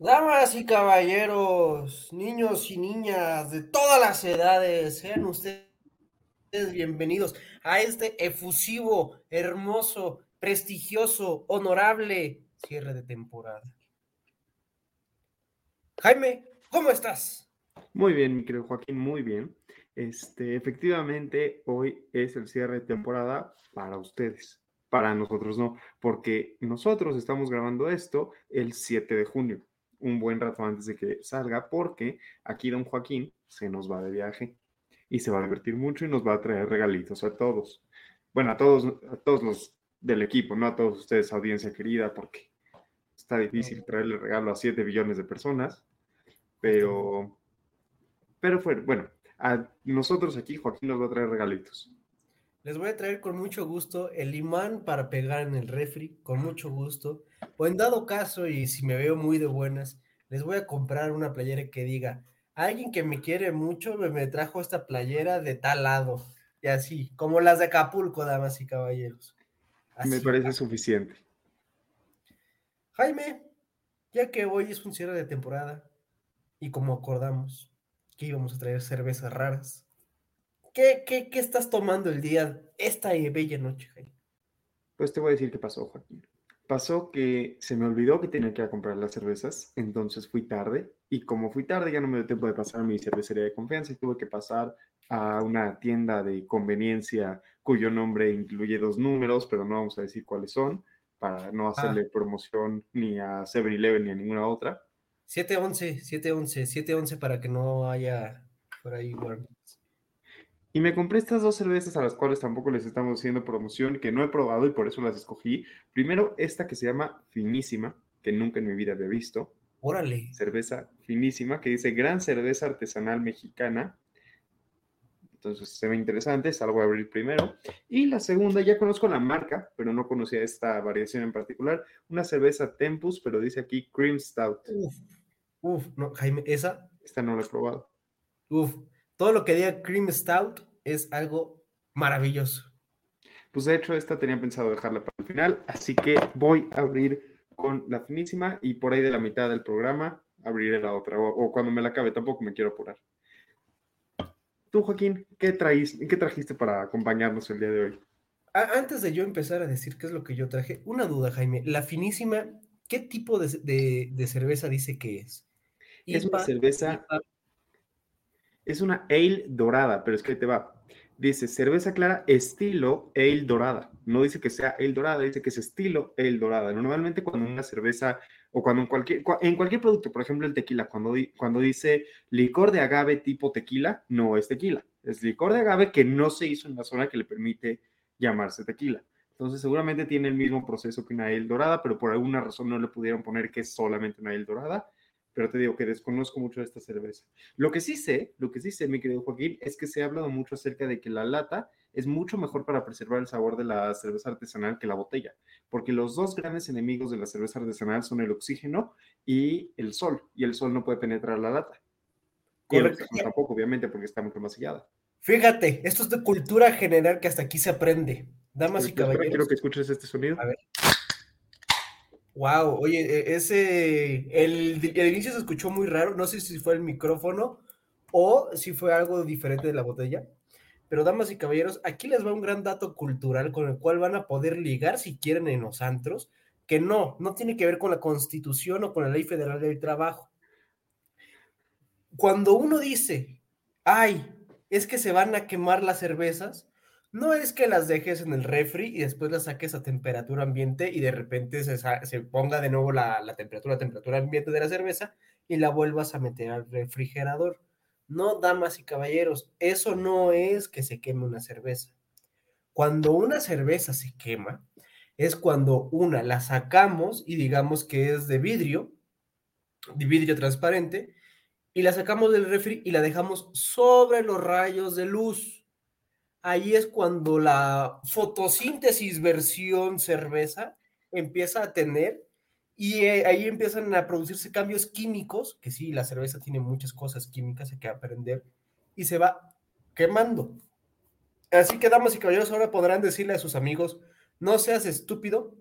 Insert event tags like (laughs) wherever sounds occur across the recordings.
Damas y caballeros, niños y niñas de todas las edades, sean ustedes bienvenidos a este efusivo, hermoso, prestigioso, honorable cierre de temporada. Jaime, ¿cómo estás? Muy bien, mi querido Joaquín, muy bien. Este, efectivamente, hoy es el cierre de temporada para ustedes, para nosotros no, porque nosotros estamos grabando esto el 7 de junio un buen rato antes de que salga, porque aquí don Joaquín se nos va de viaje y se va a divertir mucho y nos va a traer regalitos a todos. Bueno, a todos, a todos los del equipo, no a todos ustedes, audiencia querida, porque está difícil traerle regalo a 7 billones de personas, pero, pero fue, bueno, a nosotros aquí Joaquín nos va a traer regalitos. Les voy a traer con mucho gusto el imán para pegar en el refri, con mucho gusto. O en dado caso, y si me veo muy de buenas, les voy a comprar una playera que diga, alguien que me quiere mucho me, trajo esta playera de tal lado. Y así, como las de Acapulco, damas y caballeros. me parece suficiente. Jaime, ya que hoy es un cierre de temporada, y como acordamos que íbamos a traer cervezas raras, ¿Qué, qué, qué estás tomando el día, esta bella noche, Jaime? Pues te voy a decir qué pasó, Joaquín. Pasó que se me olvidó que tenía que ir a comprar las cervezas, entonces fui tarde y como fui tarde ya no me dio tiempo de pasar a mi cervecería de confianza y tuve que pasar a una tienda de conveniencia cuyo nombre incluye dos números, pero no vamos a decir cuáles son para no hacerle ah. promoción ni a 7-Eleven ni a ninguna otra. 711, 711, 711 para que no haya por ahí y me compré estas dos cervezas a las cuales tampoco les estamos haciendo promoción, que no he probado y por eso las escogí. Primero, esta que se llama Finísima, que nunca en mi vida había visto. Órale. Cerveza finísima, que dice Gran Cerveza Artesanal Mexicana. Entonces se ve interesante, esta la voy a abrir primero. Y la segunda, ya conozco la marca, pero no conocía esta variación en particular. Una cerveza Tempus, pero dice aquí Cream Stout. Uf, uf, no, Jaime, esa. Esta no la he probado. Uf, todo lo que diga Cream Stout es algo maravilloso. Pues de hecho, esta tenía pensado dejarla para el final, así que voy a abrir con la finísima y por ahí de la mitad del programa abriré la otra, o, cuando me la acabe, tampoco me quiero apurar. Tú, Joaquín, ¿qué, traís, ¿qué trajiste para acompañarnos el día de hoy? Antes de yo empezar a decir qué es lo que yo traje, una duda, Jaime. La finísima, ¿qué tipo de, cerveza dice que es? Es una cerveza es una ale dorada, pero es que te va. Dice cerveza clara estilo ale dorada. No dice que sea ale dorada, dice que es estilo ale dorada. Normalmente cuando una cerveza o cuando en cualquier, en cualquier producto, por ejemplo el tequila, cuando, cuando dice licor de agave tipo tequila, no es tequila. Es licor de agave que no se hizo en la zona que le permite llamarse tequila. Entonces seguramente tiene el mismo proceso que una ale dorada, pero por alguna razón no le pudieron poner que es solamente una ale dorada pero te digo que desconozco mucho de esta cerveza. Lo que sí sé, lo que sí sé, mi querido Joaquín, es que se ha hablado mucho acerca de que la lata es mucho mejor para preservar el sabor de la cerveza artesanal que la botella, porque los dos grandes enemigos de la cerveza artesanal son el oxígeno y el sol, y el sol no puede penetrar la lata. Correcto. Tampoco, obviamente, porque está mucho más sellada. Fíjate, esto es de cultura general que hasta aquí se aprende. Damas y caballeros. Quiero que escuches este sonido. A ver. Wow, oye, e, ese, el, inicio se escuchó muy raro, no sé si fue el micrófono o si fue algo diferente de la botella, pero damas y caballeros, aquí les va un gran dato cultural con el cual van a poder ligar si quieren en los antros, que no, no tiene que ver con la constitución o con la ley federal del trabajo. Cuando uno dice ay, es que se van a quemar las cervezas. No es que las dejes en el refri y después las saques a temperatura ambiente y de repente se, ponga de nuevo la, la temperatura, temperatura ambiente de la cerveza y la vuelvas a meter al refrigerador. No, damas y caballeros, eso no es que se queme una cerveza. Cuando una cerveza se quema, es cuando una la sacamos y digamos que es de vidrio, de vidrio transparente, y la sacamos del refri y la dejamos sobre los rayos de luz. Ahí es cuando la fotosíntesis versión cerveza empieza a tener y eh, ahí empiezan a producirse cambios químicos, que sí, la cerveza tiene muchas cosas químicas, que aprender, y se va quemando. Así que, damas y caballeros, ahora podrán decirle a sus amigos, no seas estúpido,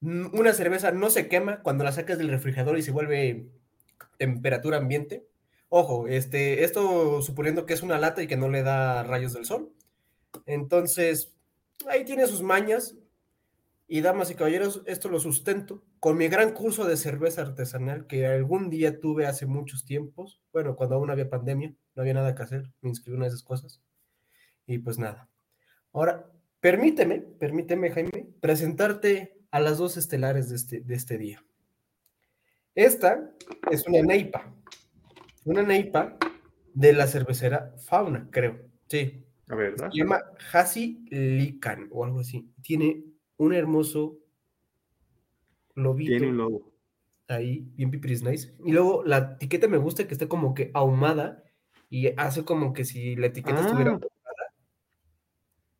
una cerveza no se quema cuando la sacas del refrigerador y se vuelve temperatura ambiente. Ojo, este, esto suponiendo que es una lata y que no le da rayos del sol. Entonces, ahí tiene sus mañas. Y damas y caballeros, esto lo sustento con mi gran curso de cerveza artesanal que algún día tuve hace muchos tiempos. Bueno, cuando aún había pandemia, no había nada que hacer, me inscribí en esas cosas. Y pues nada. Ahora, permíteme, permíteme, Jaime, presentarte a las dos estelares de este, de este día. Esta es una neipa, una neipa de la cervecera Fauna, creo. Sí. A ver, Se llama Hasi Lican o algo así. Tiene un hermoso lobito. Tiene un lobo. Ahí, bien pipiris nice. Y luego la etiqueta me gusta que esté como que ahumada y hace como que si la etiqueta Ah. estuviera ahumada.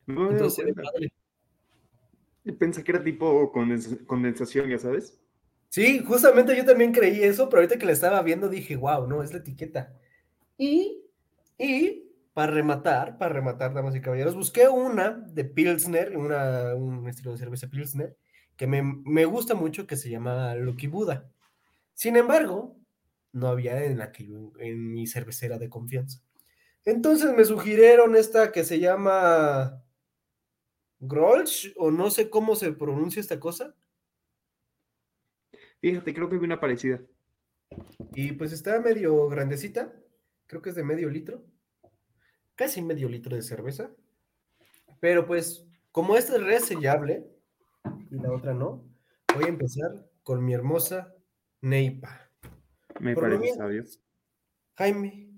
No Entonces padre. Pensé que era tipo condens- condensación, ya sabes. Sí, justamente yo también creí eso, pero ahorita que la estaba viendo dije, wow, no, es la etiqueta. Y, y para rematar, para rematar, damas y caballeros, busqué una de Pilsner, una, un estilo de cerveza Pilsner, que me, me gusta mucho, que se llama Lucky Buda. Sin embargo, no había en, la que yo- en mi cervecera de confianza. Entonces me sugirieron esta que se llama Grolsch, o no sé cómo se pronuncia esta cosa. Fíjate, creo que vi una parecida. Y pues está medio grandecita, creo que es de medio litro, casi medio litro de cerveza. Pero pues, como esta es resellable y la otra no, voy a empezar con mi hermosa Neipa. Me Por parece sabio. Jaime,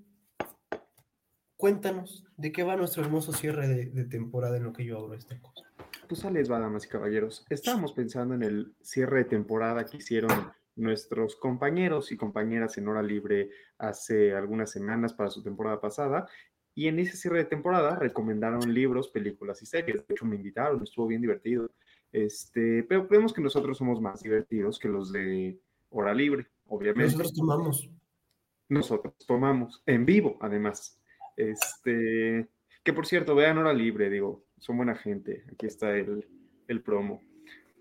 cuéntanos de qué va nuestro hermoso cierre de, de temporada en lo que yo abro esta cosa. Pues les va, damas y caballeros. Estábamos pensando en el cierre de temporada que hicieron nuestros compañeros y compañeras en hora libre hace algunas semanas para su temporada pasada. Y en ese cierre de temporada recomendaron libros, películas y series. De hecho, me invitaron, estuvo bien divertido. Este, pero creemos que nosotros somos más divertidos que los de hora libre, obviamente. Nosotros tomamos. Nosotros tomamos en vivo, además. Este, que por cierto, vean hora libre, digo, son buena gente. Aquí está el, el promo.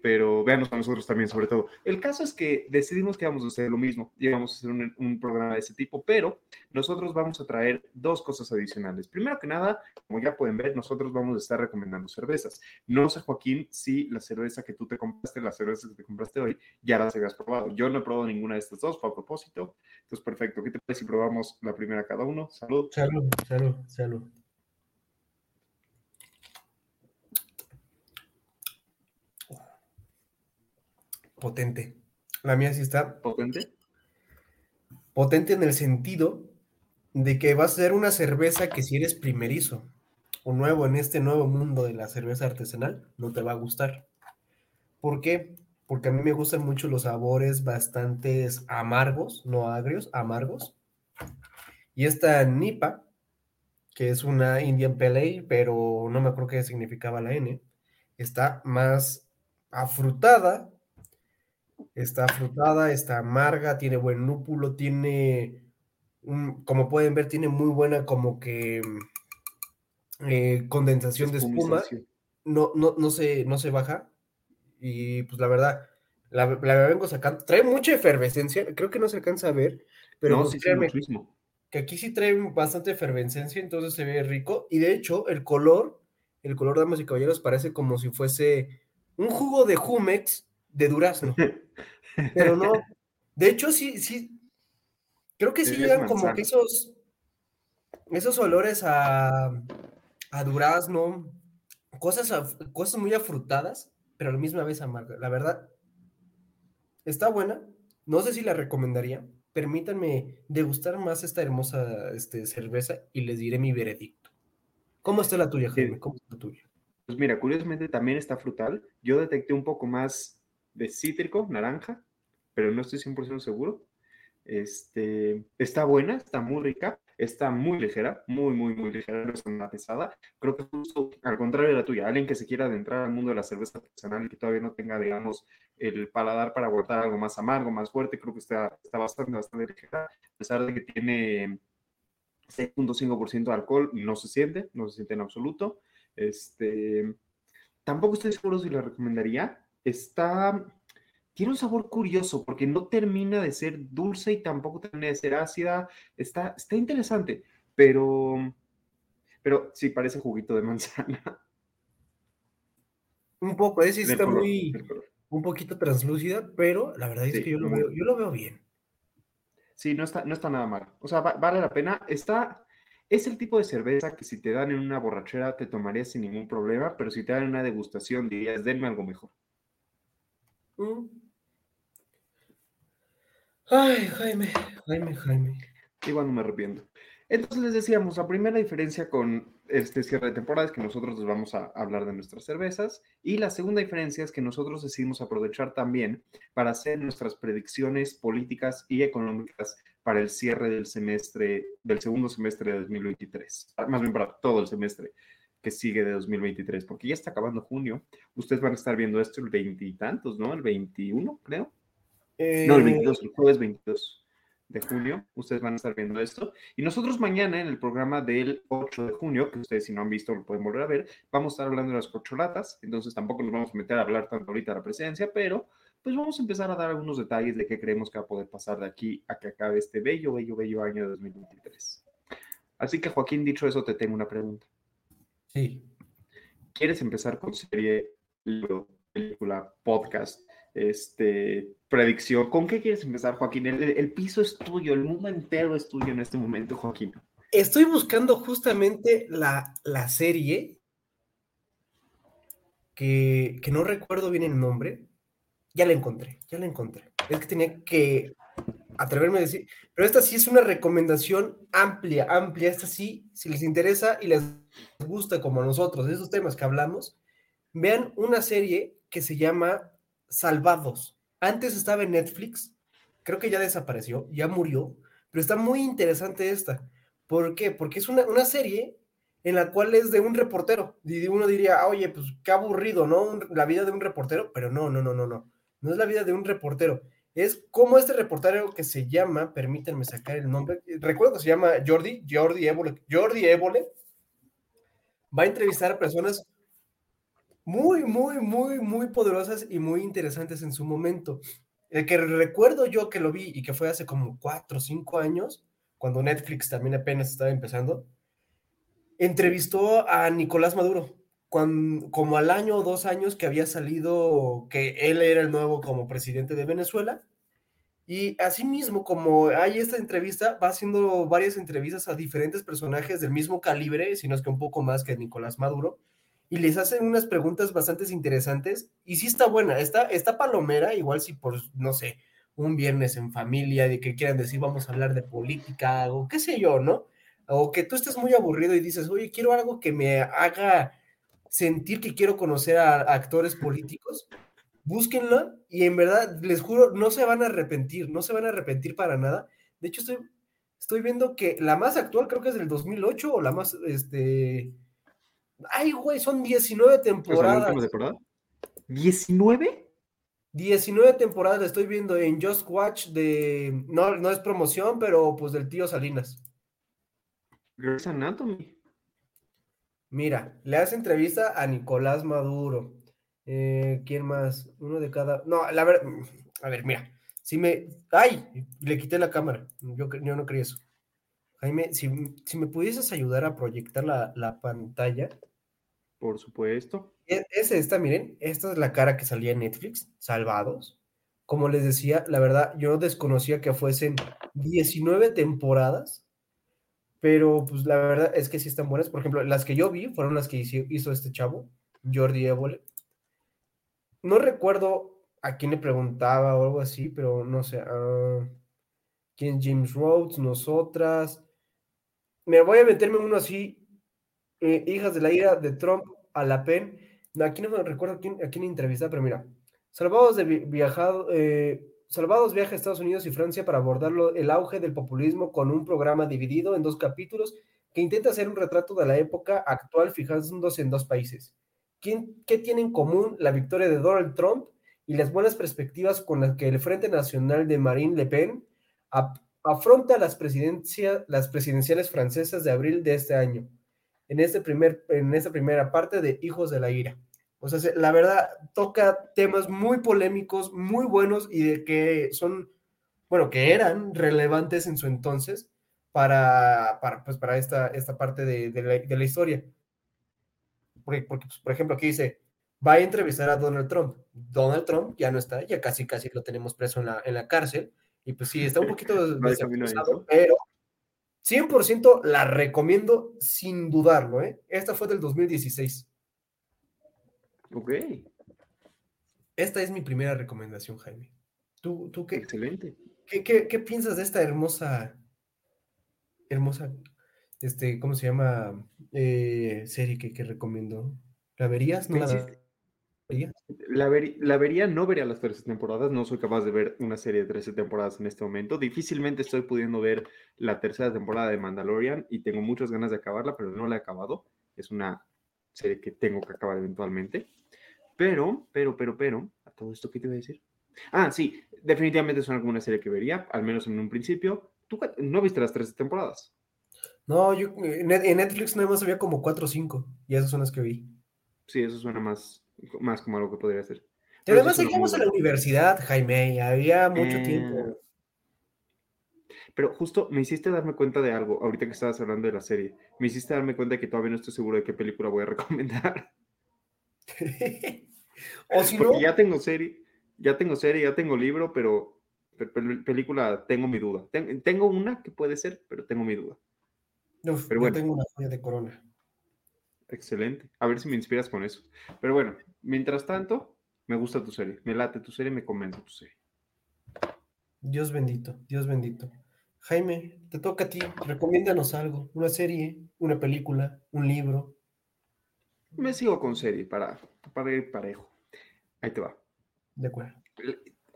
Pero véanos a nosotros también, sobre todo. El caso es que decidimos que vamos a hacer lo mismo y vamos a hacer un, programa de ese tipo, pero nosotros vamos a traer dos cosas adicionales. Primero que nada, como ya pueden ver, nosotros vamos a estar recomendando cervezas. No sé, Joaquín, si la cerveza que tú te compraste, la cerveza que te compraste hoy, ya las habías probado. Yo no he probado ninguna de estas dos, fue a propósito. Entonces, perfecto. ¿Qué te parece si probamos la primera cada uno? Salud. Salud, salud, salud. Potente. La mía sí está Potente. potente en el sentido de que va a ser una cerveza que si eres primerizo o nuevo en este nuevo mundo de la cerveza artesanal, no te va a gustar. ¿Por qué? Porque a mí me gustan mucho los sabores bastante amargos, no agrios, amargos. Y esta Nipa, que es una Indian Pale Ale, pero no me acuerdo qué significaba la N, está más afrutada, está afrutada, está amarga, tiene buen lúpulo, tiene, un- como pueden ver, tiene muy buena como que eh, condensación de espuma, no, no, no, se, no se baja, y pues la verdad, la, la vengo sacando, trae mucha efervescencia, creo que no se alcanza a ver, pero no, pues, sí, créanme, que aquí sí trae bastante efervescencia, entonces se ve rico. Y de hecho, el color, el color, damas y caballeros, parece como si fuese un jugo de Jumex de durazno. (laughs) Pero no. (laughs) De hecho, sí, sí. Creo que sí Es llegan como que esos. esos olores a, a durazno, cosas, a- cosas muy afrutadas, pero a la misma vez amargas. La verdad, está buena. No sé si la recomendaría. Permítanme degustar más esta hermosa este, cerveza y les diré mi veredicto. ¿Cómo está la tuya, Jaime? ¿Cómo está la tuya? Pues mira, curiosamente también está frutal. Yo detecté un poco más de cítrico, naranja, pero no estoy 100% seguro. Este, está buena, está muy rica, está muy ligera, muy, muy, muy ligera, no es una pesada. Creo que justo al contrario de la tuya, alguien que se quiera adentrar al mundo de la cerveza artesanal y que todavía no tenga, digamos, el paladar para aguantar algo más amargo, más fuerte, creo que está, está bastante, bastante ligera, a pesar de que tiene 6.5% de alcohol, no se siente, no se siente en absoluto. Este, tampoco estoy seguro si la recomendaría. Está, tiene un sabor curioso porque no termina de ser dulce y tampoco termina de ser ácida. Está, está interesante, pero, pero sí parece juguito de manzana. (laughs) Un poco, es está color, muy, un poquito translúcida, pero la verdad es Sí, que yo lo veo, yo lo veo bien. Sí, no está, no está nada mal. O sea, va- vale la pena. Está, es el tipo de cerveza que si te dan en una borrachera te tomarías sin ningún problema, pero si te dan en una degustación dirías, denme algo mejor. Mm. Ay, Jaime, Jaime, Jaime. Igual no me arrepiento. Entonces les decíamos, la primera diferencia con este cierre de temporada es que nosotros les vamos a hablar de nuestras cervezas y la segunda diferencia es que nosotros decidimos aprovechar también para hacer nuestras predicciones políticas y económicas para el cierre del semestre, del segundo semestre de 2023, más bien para todo el semestre que sigue de 2023, porque ya está acabando junio. Ustedes van a estar viendo esto el veintitantos, ¿no? El 21, creo. No, el Eh, 22, el jueves 22 de junio, ustedes van a estar viendo esto. Y nosotros mañana en el programa del 8 de junio, que ustedes si no han visto lo pueden volver a ver, vamos a estar hablando de las corcholatas, entonces tampoco nos vamos a meter a hablar tanto ahorita de la presidencia, pero pues vamos a empezar a dar algunos detalles de qué creemos que va a poder pasar de aquí a que acabe este bello, bello, bello año de 2023. Así que Joaquín, dicho eso, te tengo una pregunta. sí. ¿Quieres empezar con serie, libro, película, podcast, este, predicción? ¿Con qué quieres empezar, Joaquín? El, piso es tuyo, el mundo entero es tuyo en este momento, Joaquín. Estoy buscando justamente la, la serie que, que no recuerdo bien el nombre. Ya la encontré, ya la encontré. Es que tenía que atreverme a decir, pero esta sí es una recomendación amplia, amplia. Esta sí, si les interesa y les gusta como a nosotros esos temas que hablamos, vean una serie que se llama Salvados. Antes estaba en Netflix, creo que ya desapareció, ya murió, pero está muy interesante esta. ¿Por qué? Porque es una, una serie en la cual es de un reportero. Y uno diría, oye, pues qué aburrido, ¿no? La vida de un reportero, pero no, no, no, no, no. No es la vida de un reportero. Es como este reportero que se llama, permítanme sacar el nombre, recuerdo que se llama Jordi, Jordi Évole, Jordi Évole, va a entrevistar a personas muy, muy, muy, muy poderosas y muy interesantes en su momento. El que recuerdo yo que lo vi y que fue hace como cuatro o cinco años, cuando Netflix también apenas estaba empezando, entrevistó a Nicolás Maduro, cuan- como al año o dos años que había salido que él era el nuevo como presidente de Venezuela. Y asimismo, como hay esta entrevista, va haciendo varias entrevistas a diferentes personajes del mismo calibre, si no es que un poco más que Nicolás Maduro, y les hacen unas preguntas bastante interesantes. Y sí está buena, está, está palomera, igual si por, no sé, un viernes en familia, de que quieran decir vamos a hablar de política o qué sé yo, ¿no? O que tú estés muy aburrido y dices, oye, quiero algo que me haga sentir que quiero conocer a, actores políticos, búsquenla y en verdad, les juro, no se van a arrepentir, no se van a arrepentir para nada. De hecho, estoy, estoy viendo que la más actual creo que es del 2008 o la más, este... Ay, güey, son 19 ¿Pues la temporadas. última temporada? ¿19? 19 temporadas estoy viendo en Just Watch de... No, no es promoción, pero pues del tío Salinas. Grey's Anatomy. Mira, le hace entrevista a Nicolás Maduro. Eh, ¿Quién más? Uno de cada. No, la verdad. A ver, mira. Si me. ¡Ay! Le quité la cámara. Yo, no quería eso. Jaime, si, si me pudieses ayudar a proyectar la, la pantalla. Por supuesto. E- Es esta, miren. Esta es la cara que salía en Netflix. Salvados. Como les decía, la verdad, yo desconocía que fuesen 19 temporadas. pero pues la verdad es que sí están buenas. Por ejemplo, las que yo vi fueron las que hizo, este chavo, Jordi Évole. No recuerdo a quién le preguntaba o algo así, pero no sé. Uh, ¿Quién? James Rhodes, nosotras. Me voy a meterme uno así. Eh, hijas de la ira de Trump a la PEN. Aquí no me recuerdo a quién, a pero mira. Salvados de viajado, eh, Salvados viaja a Estados Unidos y Francia para abordar el auge del populismo con un programa dividido en dos capítulos que intenta hacer un retrato de la época actual fijándose en dos países. ¿Qué tiene en común la victoria de Donald Trump y las buenas perspectivas con las que el Frente Nacional de Marine Le Pen afronta las, las presidenciales francesas de abril de este año? En, este primer, en esta primera parte de Hijos de la Ira. O sea, la verdad toca temas muy polémicos, muy buenos y de que son, bueno, que eran relevantes en su entonces para, para, pues, para esta, esta parte de, de, la, historia. Porque, porque pues, por ejemplo, aquí dice, va a entrevistar a Donald Trump. Donald Trump ya no está, ya casi, casi lo tenemos preso en la, en la cárcel. Y pues sí, está un poquito (laughs) desacusado, pero 100% la recomiendo sin dudarlo. ¿eh? Esta fue del 2016. Ok. Esta es mi primera recomendación, Jaime. ¿Tú, tú qué? Excelente. ¿Qué, piensas de esta hermosa, hermosa, este, ¿cómo se llama? Eh, serie que, que, recomiendo. ¿La verías? ¿No la? La, la, vería, no vería las 13 temporadas, no soy capaz de ver una serie de 13 temporadas en este momento. Difícilmente estoy pudiendo ver la tercera temporada de Mandalorian y tengo muchas ganas de acabarla, pero no la he acabado. Es una serie que tengo que acabar eventualmente. Pero, pero, pero, pero, a todo esto, ¿qué te voy a decir? Ah, sí, definitivamente es una serie que vería, al menos en un principio. ¿Tú no viste las tres temporadas? No, yo en Netflix nada más había como cuatro o cinco, y esas son las que vi. Sí, eso suena más, más como algo que podría ser. Pero además seguimos en la universidad, Jaime, había mucho eh, tiempo. Pero justo me hiciste darme cuenta de algo, ahorita que estabas hablando de la serie. Me hiciste darme cuenta de que todavía no estoy seguro de qué película voy a (laughs) recomendar. (laughs) o si Porque ya tengo serie, ya tengo serie, ya tengo libro, pero, película tengo mi duda. tengo una que puede ser, pero tengo mi duda. pero bueno. tengo una joya de corona. Excelente. A ver si me inspiras con eso. Pero bueno, mientras tanto, me gusta tu serie. Me late tu serie, me convence tu serie. Dios bendito, Dios bendito. Jaime, te toca a ti. Recomiéndanos algo. Una serie, una película, un libro. Me sigo con serie para, para ir parejo. Ahí te va. De acuerdo.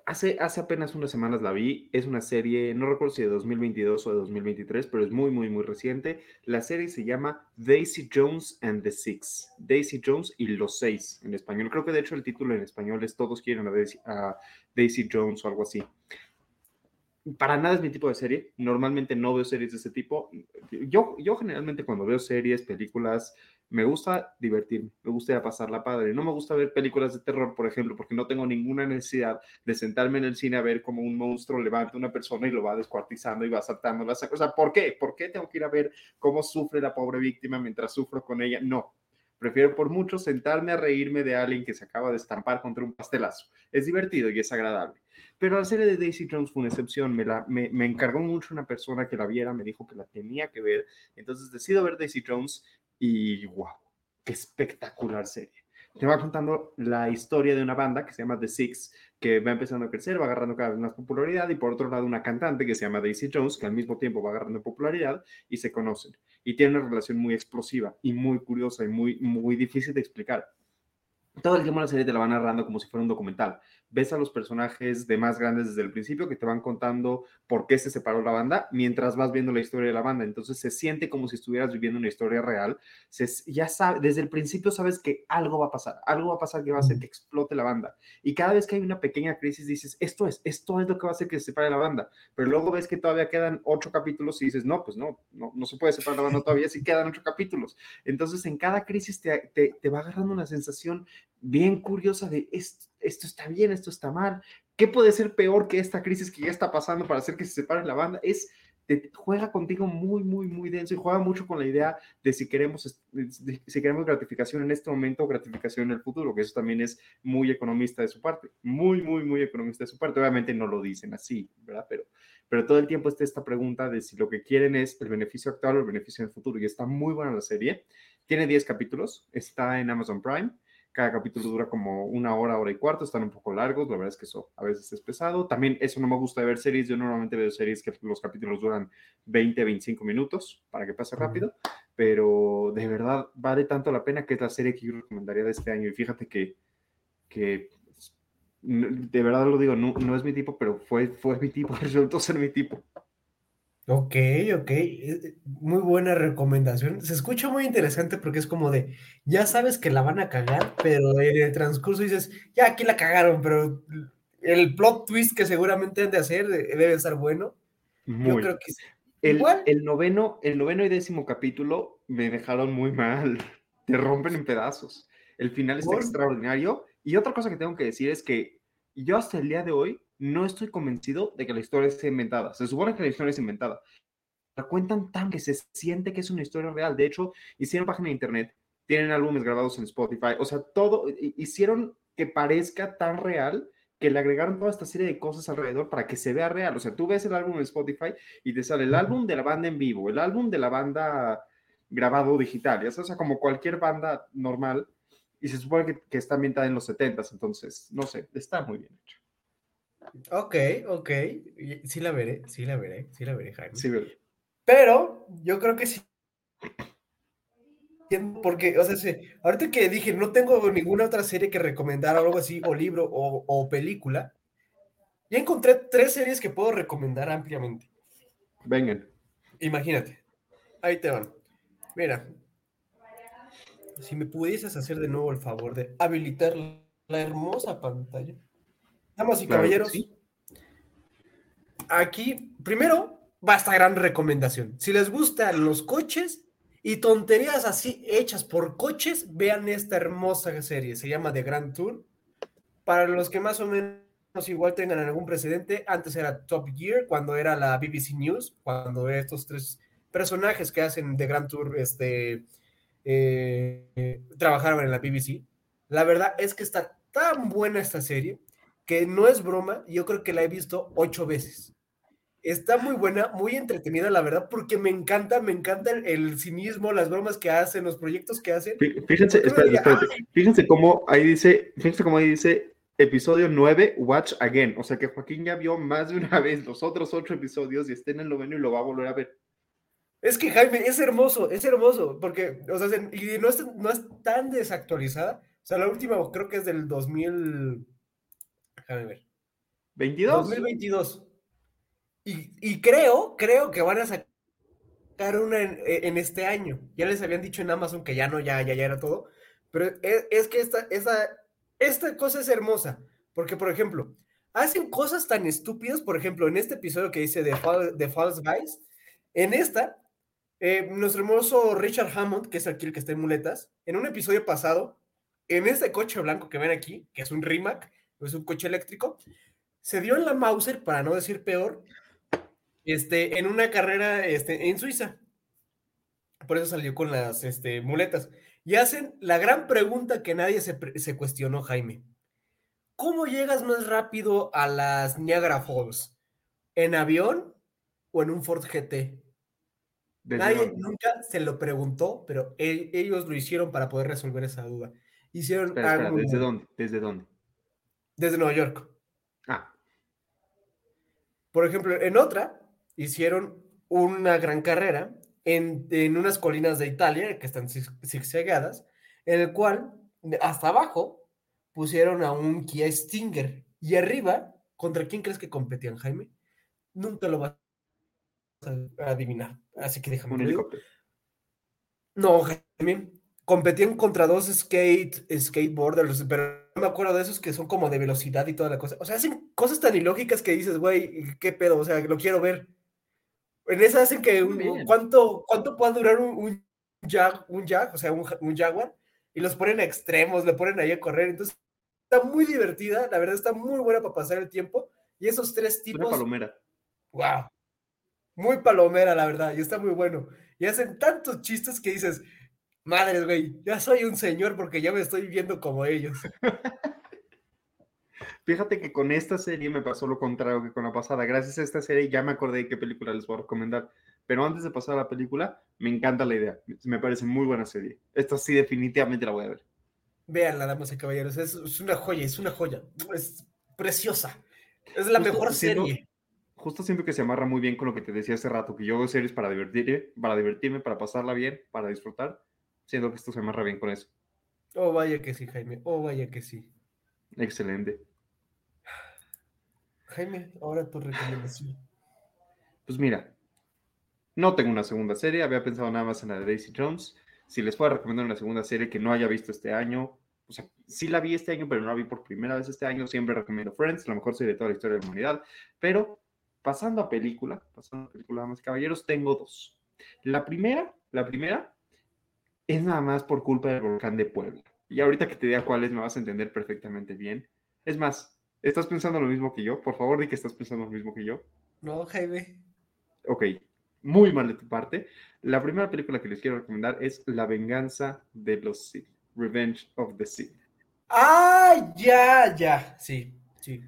Hace, hace apenas unas semanas la vi. Es una serie, no recuerdo si de 2022 o de 2023, pero es muy, muy, muy reciente. La serie se llama Daisy Jones and the Six. Daisy Jones y los seis en español. Creo que de hecho el título en español es Todos quieren a Daisy, a Daisy Jones o algo así para nada es mi tipo de serie. Normalmente no veo series de ese tipo. Yo, yo generalmente cuando veo series, películas, me gusta divertirme, me gusta pasarla padre. No me gusta ver películas de terror, por ejemplo, porque no tengo ninguna necesidad de sentarme en el cine a ver cómo un monstruo levanta a una persona y lo va descuartizando y va saltando las cosas. ¿Por qué? ¿Por qué tengo que ir a ver cómo sufre la pobre víctima mientras sufro con ella? No. Prefiero por mucho sentarme a reírme de alguien que se acaba de estampar contra un pastelazo. Es divertido y es agradable. Pero la serie de Daisy Jones fue una excepción. Me, la, me, me, encargó mucho una persona que la viera, me dijo que la tenía que ver. Entonces decido ver Daisy Jones y wow, qué espectacular serie te va contando la historia de una banda que se llama The Six, que va empezando a crecer, va agarrando cada vez más popularidad, y por otro lado una cantante que se llama Daisy Jones, que al mismo tiempo va agarrando popularidad y se conocen. Y tiene una relación muy explosiva y muy curiosa y muy, muy difícil de explicar. Todo el tiempo la serie te la va narrando como si fuera un documental ves a los personajes de más grandes desde el principio que te van contando por qué se separó la banda mientras vas viendo la historia de la banda. Entonces se siente como si estuvieras viviendo una historia real. Se, ya sabes, desde el principio sabes que algo va a pasar, algo va a pasar que va a hacer que explote la banda. Y cada vez que hay una pequeña crisis dices, esto es, esto es lo que va a hacer que se separe la banda. Pero luego ves que todavía quedan ocho capítulos y dices, no, pues no, no, no se puede separar la banda todavía si quedan ocho capítulos. Entonces en cada crisis te, te, te va agarrando una sensación bien curiosa de esto está bien, esto está mal. ¿Qué puede ser peor que esta crisis que ya está pasando para hacer que se separe la banda? Es juega contigo muy, muy, muy denso y juega mucho con la idea de si queremos, si queremos gratificación en este momento o gratificación en el futuro, que eso también es muy economista de su parte, muy, muy, muy economista de su parte. Obviamente no lo dicen así, ¿verdad? Pero, pero todo el tiempo está esta pregunta de si lo que quieren es el beneficio actual o el beneficio en el futuro. Y está muy buena la serie. Tiene 10 capítulos, está en Amazon Prime. Cada capítulo dura como una hora, hora y cuarto, están un poco largos, la verdad es que eso a veces es pesado. También eso no me gusta de ver series, yo normalmente veo series que los capítulos duran 20, 25 minutos para que pase rápido, pero de verdad vale tanto la pena que es la serie que yo recomendaría de este año. Y fíjate que, que de verdad lo digo, no, no es mi tipo, pero fue, fue mi tipo, (laughs) resultó ser mi tipo. Ok, ok, eh, muy buena recomendación. Se escucha muy interesante porque es como de, ya sabes que la van a cagar, pero en el transcurso dices, ya aquí la cagaron, pero el plot twist que seguramente han de hacer debe estar bueno. Yo creo que el, el, noveno, el noveno y décimo capítulo me dejaron muy mal. (laughs) Te rompen en pedazos. El final está extraordinario. Y otra cosa que tengo que decir es que yo hasta el día de hoy no estoy convencido de que la historia esté inventada. Se supone que la historia es inventada. La cuentan tan que se siente que es una historia real. De hecho, hicieron página de internet, tienen álbumes grabados en Spotify, o sea, todo, hicieron que parezca tan real que le agregaron toda esta serie de cosas alrededor para que se vea real. O sea, tú ves el álbum en Spotify y te sale el álbum de la banda en vivo, el álbum de la banda grabado digital, ya o sea, como cualquier banda normal, y se supone que, que está ambientada en los 70s, entonces, no sé, está muy bien hecho. Ok, ok. Sí la veré, sí la veré, sí la veré, Jaime. Sí, Pero yo creo que sí. Porque, o sea, sí, ahorita que dije, no tengo ninguna otra serie que recomendar, algo así, o libro o, o película, ya encontré tres series que puedo recomendar ampliamente. Vengan. Imagínate. Ahí te van. Mira. Si me pudieses hacer de nuevo el favor de habilitar la hermosa pantalla. Damas y caballeros, aquí primero va esta gran recomendación. Si les gustan los coches y tonterías así hechas por coches, vean esta hermosa serie. Se llama The Grand Tour. Para los que más o menos igual tengan algún precedente, antes era Top Gear, cuando era la BBC News, cuando estos tres personajes que hacen The Grand Tour este, eh, trabajaron en la BBC. La verdad es que está tan buena esta serie que no es broma, yo creo que la he visto ocho veces. Está muy buena, muy entretenida, la verdad, porque me encanta, me encanta el, cinismo, las bromas que hacen, los proyectos que hacen. Fíjense, fíjense cómo ahí dice, fíjense cómo ahí dice episodio 9, Watch Again. O sea que Joaquín ya vio más de una vez los otros ocho episodios y está en el noveno y lo va a volver a ver. Es que Jaime, es hermoso, es hermoso, porque, o sea, y no es, no es tan desactualizada. O sea, la última creo que es del 2000. Déjame ver. ¿22? 2022. Y, y creo, creo que van a sacar una en, este año. Ya les habían dicho en Amazon que ya no, ya, ya, ya era todo. Pero es, que esta, esta, esta cosa es hermosa. Porque, por ejemplo, hacen cosas tan estúpidas. Por ejemplo, en este episodio que dice de, de False Guys, en esta, eh, nuestro hermoso Richard Hammond, que es aquí el que está en muletas, en un episodio pasado, en este coche blanco que ven aquí, que es un Rimac, es un coche eléctrico, se dio en la Mauser, para no decir peor, este, en una carrera este, en Suiza. Por eso salió con las este, muletas. Y hacen la gran pregunta que nadie se, se cuestionó, Jaime. ¿Cómo llegas más rápido a las Niagara Falls? ¿En avión o en un Ford GT? Nadie nunca se lo preguntó, pero e, ellos lo hicieron para poder resolver esa duda. Hicieron ¿Desde dónde? ¿Desde dónde? Desde Nueva York. Ah. Por ejemplo, en otra hicieron una gran carrera en, unas colinas de Italia que están zigzagadas, en el cual hasta abajo pusieron a un Kia Stinger y arriba, ¿contra quién crees que competían, Jaime? Nunca lo vas a adivinar. Así que déjame. Un No, Jaime competían contra dos skate, skateboarders, pero me acuerdo de esos que son como de velocidad y toda la cosa. O sea, hacen cosas tan ilógicas que dices, güey, qué pedo, o sea, lo quiero ver. En esa hacen que, ¿cuánto, ¿cuánto puede durar un, un, jag, un jag, o sea, un, un jaguar? Y los ponen a extremos, le ponen ahí a correr. Entonces, está muy divertida, la verdad está muy buena para pasar el tiempo. Y esos tres tipos... Una palomera. Wow. Muy palomera, la verdad, y está muy bueno. Y hacen tantos chistes que dices, Madres, güey, ya soy un señor porque ya me estoy viendo como ellos. (laughs) Fíjate que con esta serie me pasó lo contrario que con la pasada. Gracias a esta serie ya me acordé de qué película les voy a recomendar. Pero antes de pasar a la película, me encanta la idea. Me parece muy buena serie. Esta sí definitivamente la voy a ver. Veanla, damas y caballeros. Es, es una joya, es una joya. Es preciosa. Es la Justo mejor siento- serie. Justo siento que se amarra muy bien con lo que te decía hace rato, que yo veo series para divertirme, para divertirme, para pasarla bien, para disfrutar. Siento que esto se amarra bien con eso. Oh, vaya que sí, Jaime. Oh, vaya que sí. Excelente. Jaime, ahora tu recomendación. Pues mira, no tengo una segunda serie, había pensado nada más en la de Daisy Jones. Si les puedo recomendar una segunda serie que no haya visto este año, o sea, sí la vi este año, pero no la vi por primera vez este año, siempre recomiendo Friends, la mejor serie de toda la historia de la humanidad. Pero pasando a película, pasando a película, y caballeros, tengo dos. La primera, la primera es nada más por culpa del volcán de Puebla. Y ahorita que te diga cuál es, me vas a entender perfectamente bien. Es más, ¿estás pensando lo mismo que yo? Por favor, di que estás pensando lo mismo que yo. No, Jaime. Ok, muy mal de tu parte. La primera película que les quiero recomendar es La venganza de los Sith, Revenge of the Sith. ¡Ah! Ya, ya. Sí, sí,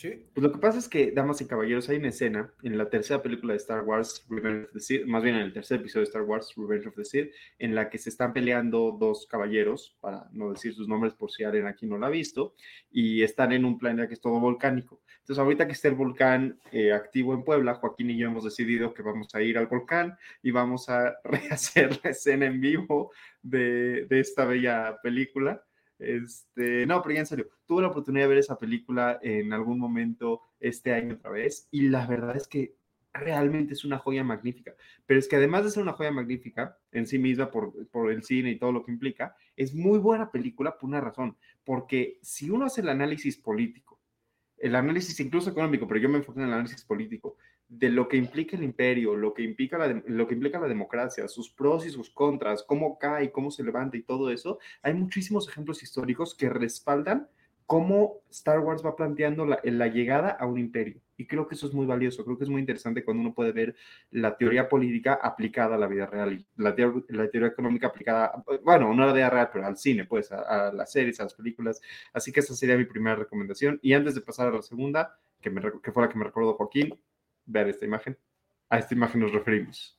sí. Pues lo que pasa es que, damas y caballeros, hay una escena en la tercera película de Star Wars, Revenge of the Sith, más bien en el tercer episodio de Star Wars, Revenge of the Sith, en la que se están peleando dos caballeros, para no decir sus nombres por si alguien aquí no lo ha visto, y están en un planeta que es todo volcánico. Entonces, ahorita que está el volcán eh, activo en Puebla, Joaquín y yo hemos decidido que vamos a ir al volcán y vamos a (laughs) rehacer la escena en vivo de, de esta bella película. Este, no, pero ya en serio, tuve la oportunidad de ver esa película en algún momento este año otra vez y la verdad es que realmente es una joya magnífica. Pero es que además de ser una joya magnífica en sí misma por, por el cine y todo lo que implica, es muy buena película por una razón, porque si uno hace el análisis político, el análisis incluso económico, pero yo me enfoco en el análisis político, de lo que implica el imperio, lo que implica la, lo que implica la democracia, sus pros y sus contras, cómo cae, cómo se levanta y todo eso, hay muchísimos ejemplos históricos que respaldan cómo Star Wars va planteando la, llegada a un imperio. Y creo que eso es muy valioso, creo que es muy interesante cuando uno puede ver la teoría política aplicada a la vida real la, la teoría económica aplicada, bueno, no a la vida real, pero al cine, pues, a, las series, a las películas. Así que esa sería mi primera recomendación. Y antes de pasar a la segunda, que, me, que fue la que me recordó Joaquín, ver esta imagen. A esta imagen nos referimos.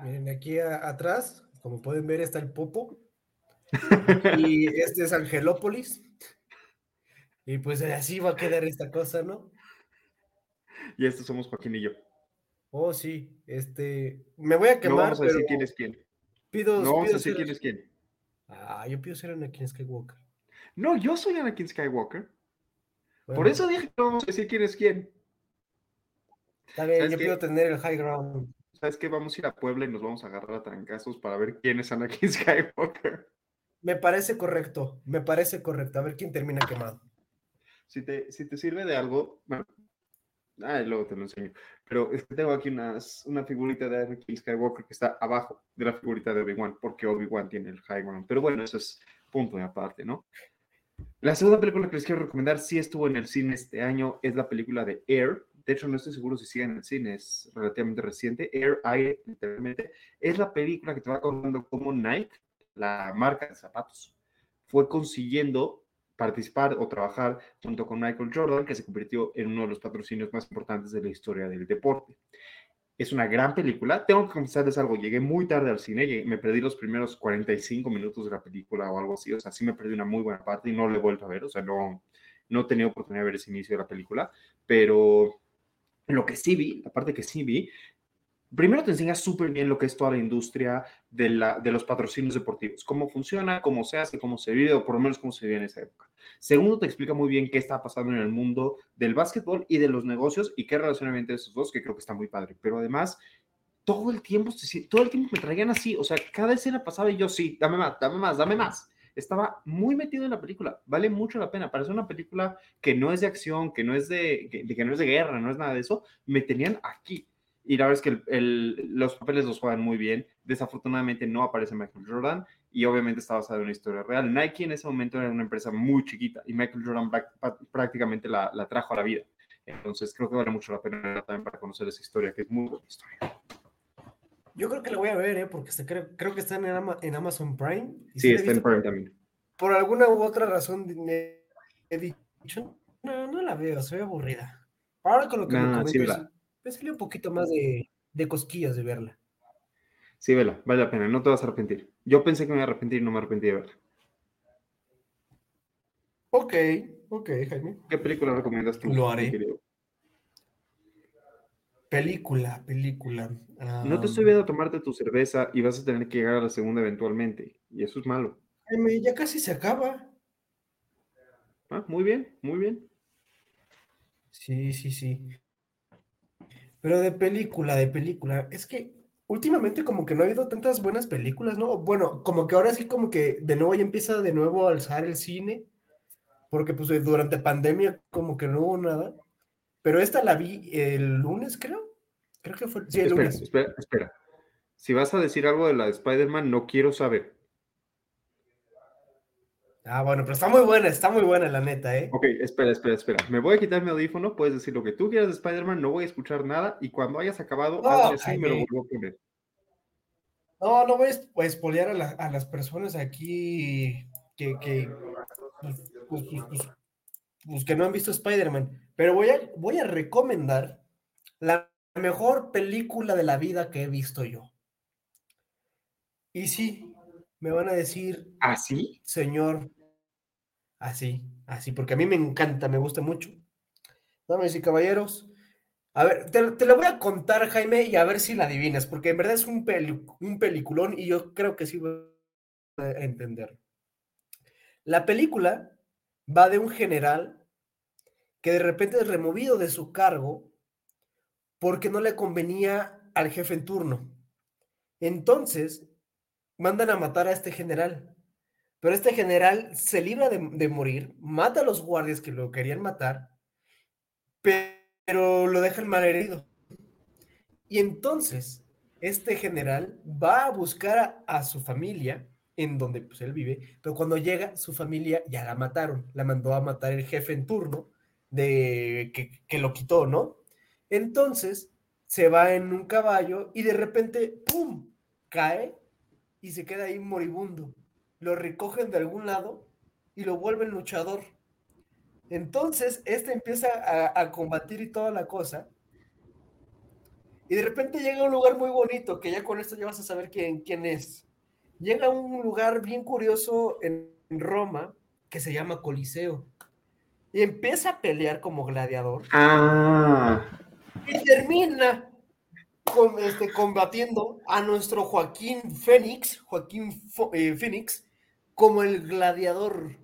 Miren, aquí a- atrás, como pueden ver, está el Popo. (laughs) Y este es Angelópolis. Y pues así va a quedar esta cosa, ¿no? Y estos somos Joaquín y yo. Oh, sí. Este. Me voy a No quemar, vamos a decir quién es quién. pido. No vamos a decir ser- quién es quién. Ah, yo pido ser Anakin Skywalker. No, yo soy Anakin Skywalker. Por eso dije que no vamos a decir quién es quién. Está bien, ¿sabes yo qué? pido tener el high ground. ¿Sabes qué? Vamos a ir a Puebla y nos vamos a agarrar a trancazos para ver quién es Anakin (laughs) Skywalker. Me parece correcto, me parece correcto. A ver quién termina quemado. Si te, si te sirve de algo, bueno, ah, luego te lo enseño. Pero es que tengo aquí unas, una figurita de Anakin Skywalker que está abajo de la figurita de Obi-Wan, porque Obi-Wan tiene el high ground. Pero bueno, eso es punto de aparte, ¿no? La segunda película que les quiero recomendar, sí estuvo en el cine este año, es la película de Air. De hecho, no estoy seguro si sigue en el cine, es relativamente reciente. Air, Aire, literalmente. Es la película que te va contando cómo Nike, la marca de zapatos, fue consiguiendo participar o trabajar junto con Michael Jordan, que se convirtió en uno de los patrocinios más importantes de la historia del deporte. Es una gran película. Tengo que confesarles algo, llegué muy tarde al cine, llegué- me perdí los primeros 45 minutos de la película o algo así, o sea, sí me perdí una muy buena parte y no lo he vuelto a ver, o sea, no, no he tenido oportunidad de ver ese inicio de la película, pero lo que sí vi, la parte que sí vi, primero te enseña súper bien lo que es toda la industria de, la, de los patrocinios deportivos, cómo funciona, cómo se hace, cómo se vive, o por lo menos cómo se vive en esa época. Segundo, te explica muy bien qué está pasando en el mundo del básquetbol y de los negocios y qué relación hay entre esos dos, que creo que está muy padre. Pero además, todo el tiempo, todo el tiempo me traían así, o sea, cada escena pasaba y yo, sí, dame más, dame más, dame más. Estaba muy metido en la película, vale mucho la pena. Parece una película que no es de acción, que no es de, que, que no es de guerra, no es nada de eso. Me tenían aquí. Y la verdad es que el- el- los papeles los juegan muy bien. Desafortunadamente no aparece Michael Jordan y obviamente está basada en una historia real. Nike en ese momento era una empresa muy chiquita y Michael Jordan prácticamente la, la trajo a la vida. Entonces creo que vale mucho la pena también para conocer esa historia, que es muy buena historia. Yo creo que la voy a ver, ¿eh? Porque se creo, creo que está en, Ama- en Amazon Prime. y Sí, está en Prime también. Por alguna u otra razón me he dicho, no, no la veo, se ve aburrida. Ahora con lo que me Nah, sí, comentas, me salió un poquito más de, de cosquillas de verla. Sí, vela, vale la pena, no te vas a arrepentir. Yo pensé que me iba a arrepentir y no me arrepentí de verla. Ok, ok, Jaime. ¿Qué película recomiendas tú? Lo haré. querido? Película, película. No te estoy viendo a tomarte tu cerveza y vas a tener que llegar a la segunda eventualmente. Y eso es malo. Ya casi se acaba. Ah, muy bien, muy bien. Sí, sí, sí. Pero de película, de película, es que últimamente como que no ha habido tantas buenas películas, ¿no? Bueno, como que ahora sí como que de nuevo ya empieza de nuevo a alzar el cine, porque pues durante pandemia como que no hubo nada. Pero esta la vi el lunes, creo. Creo que fue, sí, el Espera, lunes. espera, espera. Si vas a decir algo de la de Spider-Man, no quiero saber. Ah, bueno, pero está muy buena, está muy buena la neta, ¿eh? Ok, espera, espera, espera. Me voy a quitar mi audífono, puedes decir lo que tú quieras de Spider-Man, no voy a escuchar nada y cuando hayas acabado, No, hazme así y me lo vuelvo a poner. No, no voy a es- a espolear a, la- a las personas aquí que, que, pues, pues, pues, pues, pues, que no han visto Spider-Man, pero voy a, voy a recomendar la mejor película de la vida que he visto yo. Y sí, me van a decir, ¿Así? señor, así, así, porque a mí me encanta, me gusta mucho. Damas y caballeros, a ver, te, te lo voy a contar, Jaime, y a ver si la adivinas, porque en verdad es un, peli- un peliculón y yo creo que sí voy a entender. La película va de un general que de repente es removido de su cargo porque no le convenía al jefe en turno. Entonces, mandan a matar a este general. Pero este general se libra de, morir, mata a los guardias que lo querían matar, pero lo dejan mal herido. Y entonces, este general va a buscar a, a su familia, en donde pues, él vive, pero cuando llega, su familia ya la mataron. La mandó a matar el jefe en turno de que, que lo quitó, ¿no? Entonces, se va en un caballo y de repente, ¡pum! cae y se queda ahí moribundo. Lo recogen de algún lado y lo vuelven luchador. Entonces, este empieza a, a combatir y toda la cosa. Y de repente llega a un lugar muy bonito, que ya con esto ya vas a saber quién, quién es. Llega a un lugar bien curioso en Roma, que se llama Coliseo. Y empieza a pelear como gladiador. Ah, Y termina con, este, combatiendo a nuestro Joaquín Fénix, Joaquín Fo- eh, Phoenix, como el gladiador.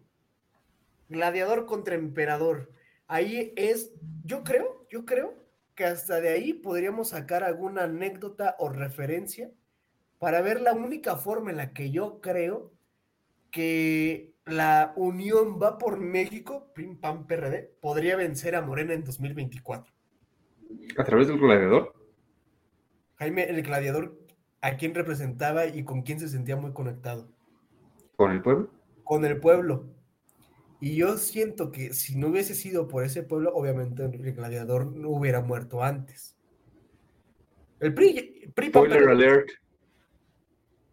Gladiador contra emperador. Ahí es, yo creo, yo creo que hasta de ahí podríamos sacar alguna anécdota o referencia para ver la única forma en la que yo creo que la Unión va por México, PRIM, PAN, PRD, podría vencer a Morena en 2024. a través del gladiador. Jaime, el gladiador, ¿a quién representaba y con quién se sentía muy conectado? ¿Con el pueblo? Con el pueblo. Y yo siento que si no hubiese sido por ese pueblo, obviamente el gladiador no hubiera muerto antes. El PRI, PRI Spoiler alert.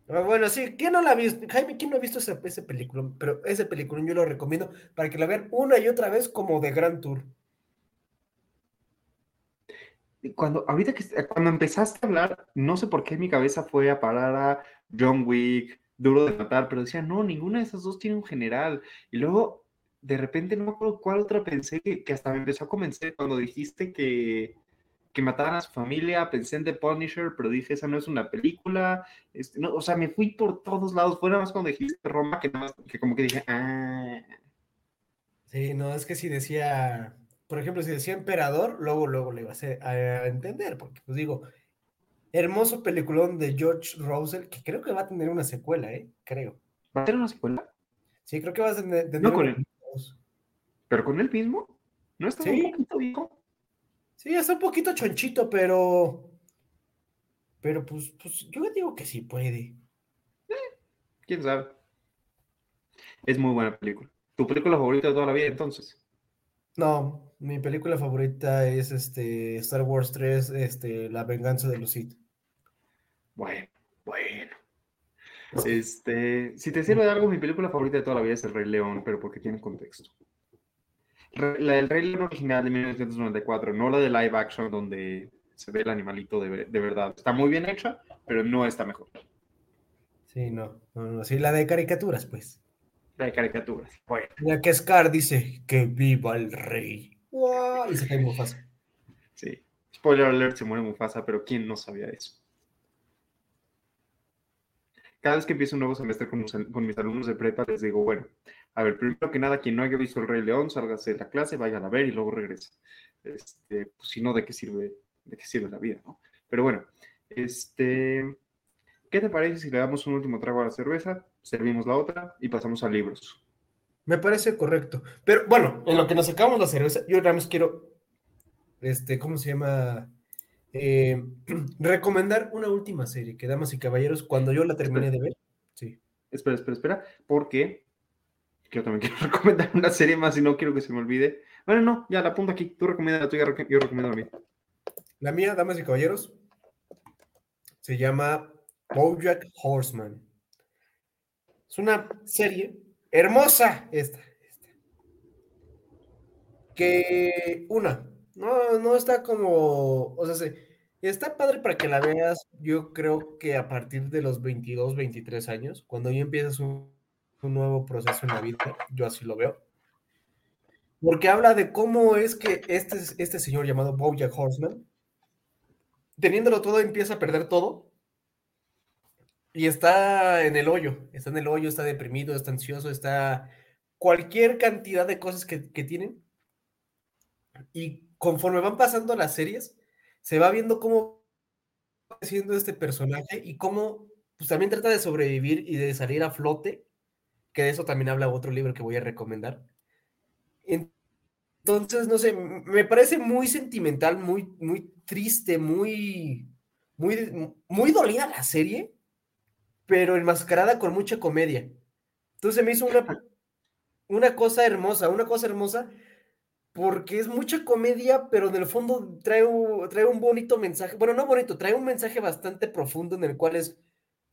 Ah, Bueno, sí, ¿quién no la ha visto? Jaime, ¿quién no ha visto ese, ese película? Pero ese película yo lo recomiendo para que la vean una y otra vez como de Gran Tour. Cuando, ahorita que cuando empezaste a hablar, no sé por qué mi cabeza fue a parar a John Wick, Duro de Matar, pero decía, no, ninguna de esas dos tiene un general. Y luego, de repente, no me acuerdo cuál otra pensé que, que hasta me empezó a convencer cuando dijiste que, que mataran a su familia, pensé en The Punisher, pero dije, esa no es una película. Este, no, o sea, me fui por todos lados, fue nada más cuando dijiste Roma, que, nada más, que como que dije, ah, Sí, no, es que si decía, por ejemplo, si decía emperador, luego, luego le iba a, entender, porque pues digo, hermoso peliculón de George Russell, que creo que va a tener una secuela, ¿eh? Creo. ¿va a tener una secuela? Sí, creo que va a tener, No con él. ¿Pero con él mismo? ¿No está Sí. un poquito viejo? Sí, está un poquito chonchito, pero. Pero pues, pues yo digo que sí puede. ¿Quién sabe? Es muy buena película. ¿Tu película favorita de toda la vida, entonces? No, mi película favorita es este Star Wars 3, este, La venganza de los Sith. Bueno, bueno. Este, si te sirve de algo, mi película favorita de toda la vida es El Rey León, pero porque tiene contexto. La del Rey León original de 1994, no la de live action donde se ve el animalito de, de verdad. Está muy bien hecha, pero no está mejor. Sí, no, no, no, sí, la de caricaturas, pues. La de caricaturas. Bueno, La que Scar dice que viva el rey. ¡Guau! Y se cae Mufasa. sí. Spoiler alert, se muere Mufasa, pero ¿quién no sabía eso? Cada vez que empiezo un nuevo semestre con, con mis alumnos de prepa, les digo, bueno, a ver, primero que nada, quien no haya visto El Rey León, sálgase de la clase, vayan a ver y luego regrese. Este, pues si no, ¿de qué sirve, de qué sirve la vida, no? Pero bueno, este, ¿qué te parece si le damos un último trago a la cerveza, servimos la otra y pasamos a libros? Me parece correcto. Pero bueno, en lo que nos sacamos la cerveza, yo nada más quiero, este, ¿cómo se llama? Eh, (clears throat) recomendar una última serie que, damas y caballeros, cuando yo la terminé de ver, sí. Espera, espera, espera, porque yo también (laughs) quiero recomendar una serie más y no quiero que se me olvide. Bueno, no, ya la apunto aquí. Tú recomiendas la tuya, yo recomiendo la mía. La mía, damas y caballeros, se llama BoJack Horseman. Es una serie hermosa esta. Que una, no, no está como, o sea, se- está padre para que la veas. Yo creo que a partir de los 22, 23 años, cuando ya empiezas un, un nuevo proceso en la vida, yo así lo veo. Porque habla de cómo es que este, este señor llamado BoJack Horseman teniéndolo todo, empieza a perder todo. Y está en el hoyo, está en el hoyo, está deprimido, está ansioso, está cualquier cantidad de cosas que, que tienen. Y conforme van pasando las series, se va viendo cómo va creciendo este personaje y cómo pues, también trata de sobrevivir y de salir a flote, que de eso también habla otro libro que voy a recomendar. Entonces, no sé, me parece muy sentimental, muy, muy triste, muy, muy, muy dolida la serie, pero enmascarada con mucha comedia. Entonces me hizo una, una cosa hermosa, una cosa hermosa, porque es mucha comedia, pero en el fondo trae trae un bonito mensaje, bueno, no bonito, trae un mensaje bastante profundo en el cual es,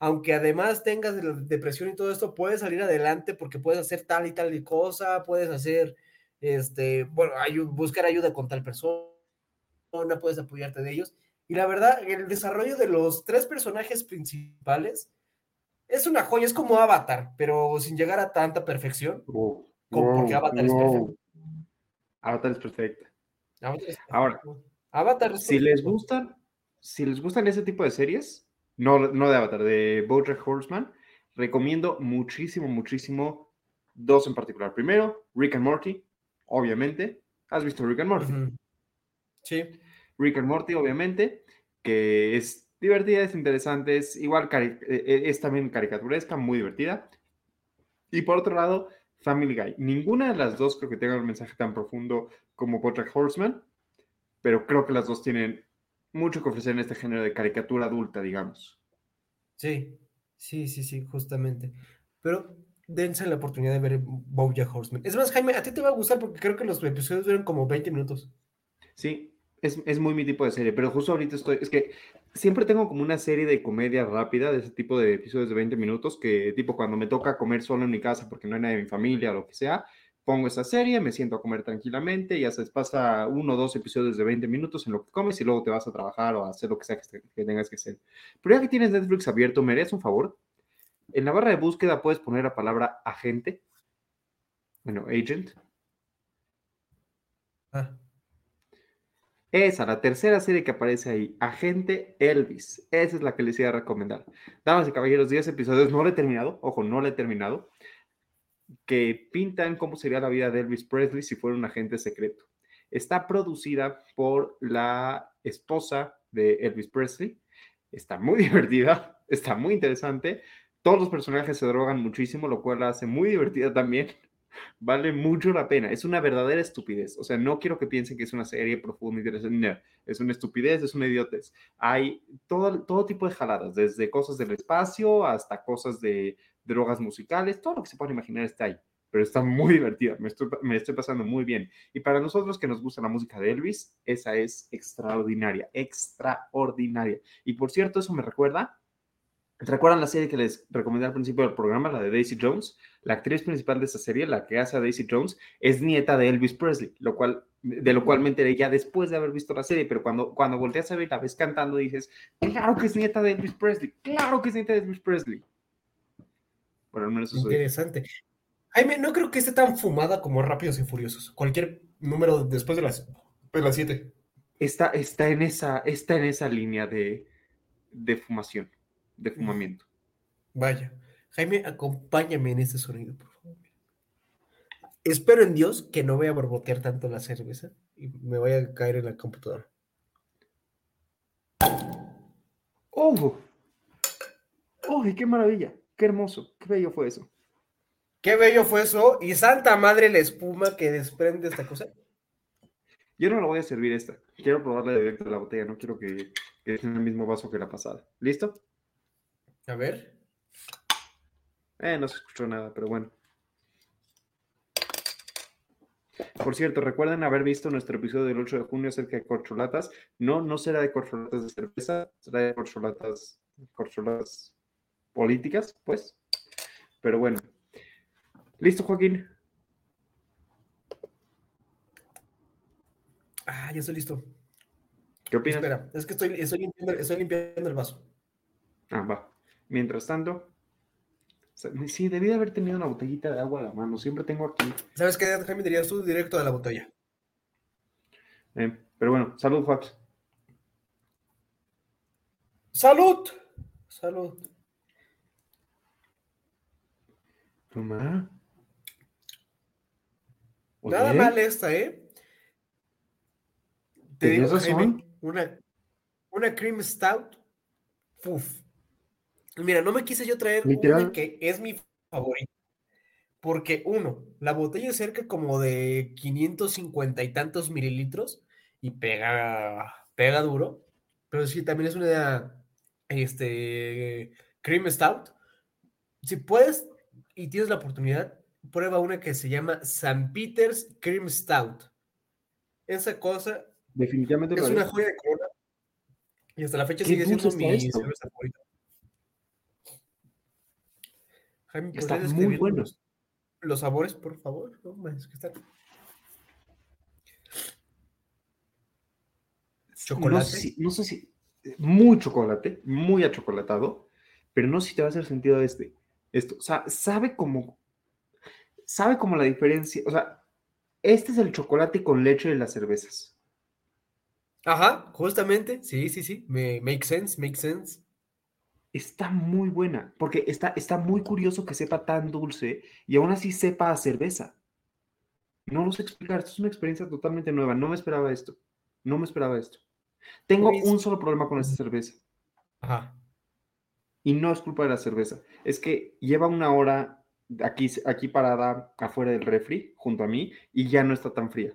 aunque además tengas depresión y todo esto, puedes salir adelante porque puedes hacer tal y tal y cosa, puedes hacer, este, bueno, buscar ayuda con tal persona, puedes apoyarte de ellos. Y la verdad, el desarrollo de los tres personajes principales es una joya, es como Avatar, pero sin llegar a tanta perfección. Como porque Avatar es perfecto. Avatar es perfecta. Avatar es Ahora, perfecto. Avatar es Si les perfecto. gustan, si les gustan ese tipo de series, no, no de Avatar, de BoJack Horseman, recomiendo muchísimo, muchísimo dos en particular. Primero, Rick and Morty, obviamente. ¿Has visto Rick and Morty? Sí, Rick and Morty, obviamente, que es divertida, es interesante, es igual, eh, eh, es también caricaturesca, muy divertida. Y por otro lado, Family Guy. Ninguna de las dos creo que tenga un mensaje tan profundo como BoJack Horseman, pero creo que las dos tienen mucho que ofrecer en este género de caricatura adulta, digamos. sí, sí, sí, sí, justamente. Pero dense la oportunidad de ver BoJack Horseman. Es más, Jaime, a ti te va a gustar porque creo que los episodios duran como 20 minutos. Sí, es, es muy mi tipo de serie, pero justo ahorita estoy, es que siempre tengo como una serie de comedia rápida, de ese tipo de episodios de 20 minutos, que tipo cuando me toca comer solo en mi casa porque no hay nadie de mi familia o lo que sea, pongo esa serie, me siento a comer tranquilamente, ya se pasa uno o dos episodios de 20 minutos en lo que comes y luego te vas a trabajar o a hacer lo que sea que tengas que hacer. Pero ya que tienes Netflix abierto, ¿me harías un favor? En la barra de búsqueda puedes poner la palabra agente, bueno, agent, Ah, Esa, la tercera serie que aparece ahí, Agente Elvis. Esa es la que les iba a recomendar. Damas y caballeros, 10 episodios, no lo he terminado, ojo, no lo he terminado, que pintan cómo sería la vida de Elvis Presley si fuera un agente secreto. Está producida por la esposa de Elvis Presley. Está muy (laughs) divertida, está muy interesante. Todos los personajes se drogan muchísimo, lo cual la hace muy divertida también. (laughs) Vale mucho la pena. Es una verdadera estupidez. O sea, no quiero que piensen que es una serie profunda y interesante. Es una estupidez, es una idiotez. Hay todo, todo tipo de jaladas, desde cosas del espacio hasta cosas de drogas musicales, todo lo que se pueda imaginar está ahí. Pero está muy (laughs) divertida, me estoy, me estoy pasando muy bien. Y para nosotros que nos gusta la música de Elvis, esa es extraordinaria, extraordinaria. Y por cierto, eso me recuerda ¿Recuerdan la serie que les recomendé al principio del programa, la de Daisy Jones? La actriz principal de esa serie, la que hace a Daisy Jones, es nieta de Elvis Presley, lo cual, de lo cual me enteré ya después de haber visto la serie, pero cuando, cuando volteas a ver la ves cantando, dices, claro que es nieta de Elvis Presley, claro que es nieta de Elvis Presley. Bueno, al menos eso Interesante. Jaime, no creo que esté tan fumada como Rápidos y Furiosos. Cualquier número después de las, de las 7. Está, está, en esa, está en esa línea de, de fumación de fumamiento. Vaya. Jaime, acompáñame en este sonido, por favor. Espero en Dios que no vaya a borbotear tanto la cerveza y me vaya a caer en la computadora. ¡Oh! ¡Oh, qué maravilla! ¡Qué hermoso! ¡Qué bello fue eso! ¡Qué bello fue eso! Y santa madre la espuma que desprende esta cosa. Yo no la voy a servir esta. Quiero probarla directo de la botella. No quiero que, que en el mismo vaso que la pasada. ¿Listo? A ver. Eh, no se escuchó nada, pero bueno. Por cierto, recuerden haber visto nuestro episodio del 8 de junio acerca de corcholatas. No, no será de corcholatas de cerveza, será de corcholatas, corcholatas políticas, pues. Pero bueno. ¿Listo, Joaquín? Ah, ya estoy listo. ¿Qué opinas? Espera, es que estoy, estoy, limpiando, estoy limpiando el vaso. Ah, va. Mientras tanto, sí, debí de haber tenido una botellita de agua a la mano. Siempre tengo aquí. ¿Sabes qué, Jaime? Dirías tú directo de la botella. Eh, pero bueno, salud, Fox. ¡Salud! Salud. Toma. Nada mal esta, ¿eh? Te digo, Jaime, una, una cream stout. Uf. Mira, no me quise yo traer una que es mi favorito. Porque, uno, la botella es cerca como de 550 y tantos mililitros y pega, pega duro. Pero sí, también es una este, cream stout. Si puedes y tienes la oportunidad, prueba una que se llama San Peter's Cream Stout. Esa cosa definitivamente es una joya de corona. Y hasta la fecha sigue siendo mi cerveza favorita. Jaime, están muy buenos. Los sabores, por favor. No, Chocolate. No sé, si, muy chocolate, muy achocolatado, pero no sé si te va a hacer sentido este. Esto, o sea, sabe como, sabe como la diferencia, o sea, este es el chocolate con leche de las cervezas. Ajá, justamente, sí, sí, sí, me make sense, make sense está muy buena, porque está, está muy curioso que sepa tan dulce y aún así sepa a cerveza. No lo sé explicar, esto es una experiencia totalmente nueva, no me esperaba esto, no me esperaba esto. Tengo un solo problema con esta cerveza. Ajá. Y no es culpa de la cerveza, es que lleva una hora aquí, aquí parada afuera del refri, junto a mí, y ya no está tan fría.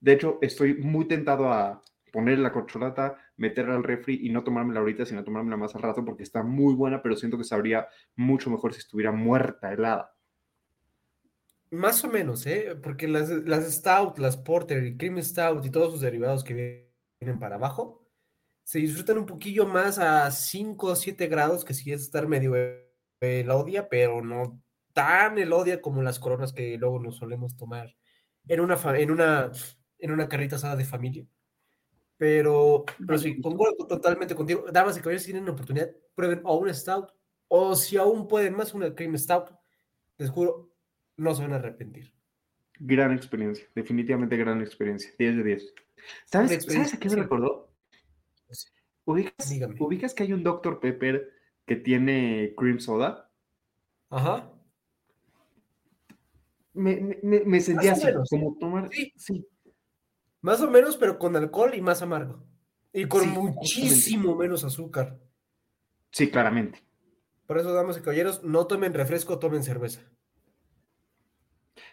De hecho, estoy muy tentado a, poner la corcholata, meterla al refri y no tomármela ahorita, sino tomármela más al rato porque está muy buena, pero siento que sabría mucho mejor si estuviera muerta, helada. Más o menos, ¿eh? Porque las, las Stout, las Porter, el Cream Stout y todos sus derivados que vienen para abajo, se disfrutan un poquillo más a 5 o 7 grados, que sí es estar medio elodia, pero no tan elodia como las coronas que luego nos solemos tomar en una, en una, en una carrita asada de familia. Pero, pero sí, concuerdo totalmente contigo. Damas y caballeros, si tienen oportunidad, prueben o un Stout, o si aún pueden más, una Cream Stout. Les juro, no se van a arrepentir. Gran experiencia, definitivamente gran experiencia. 10 de 10. ¿Sabes, ¿sabes a qué me recordó? ¿Ubicas, ¿Ubicas que hay un Dr. Pepper que tiene cream soda? Ajá. Me, me, me sentía así, como tomar. Sí, sí. Más o menos, pero con alcohol y más amargo. Y con muchísimo menos azúcar. Sí, claramente. Por eso, damas y caballeros, no tomen refresco, tomen cerveza.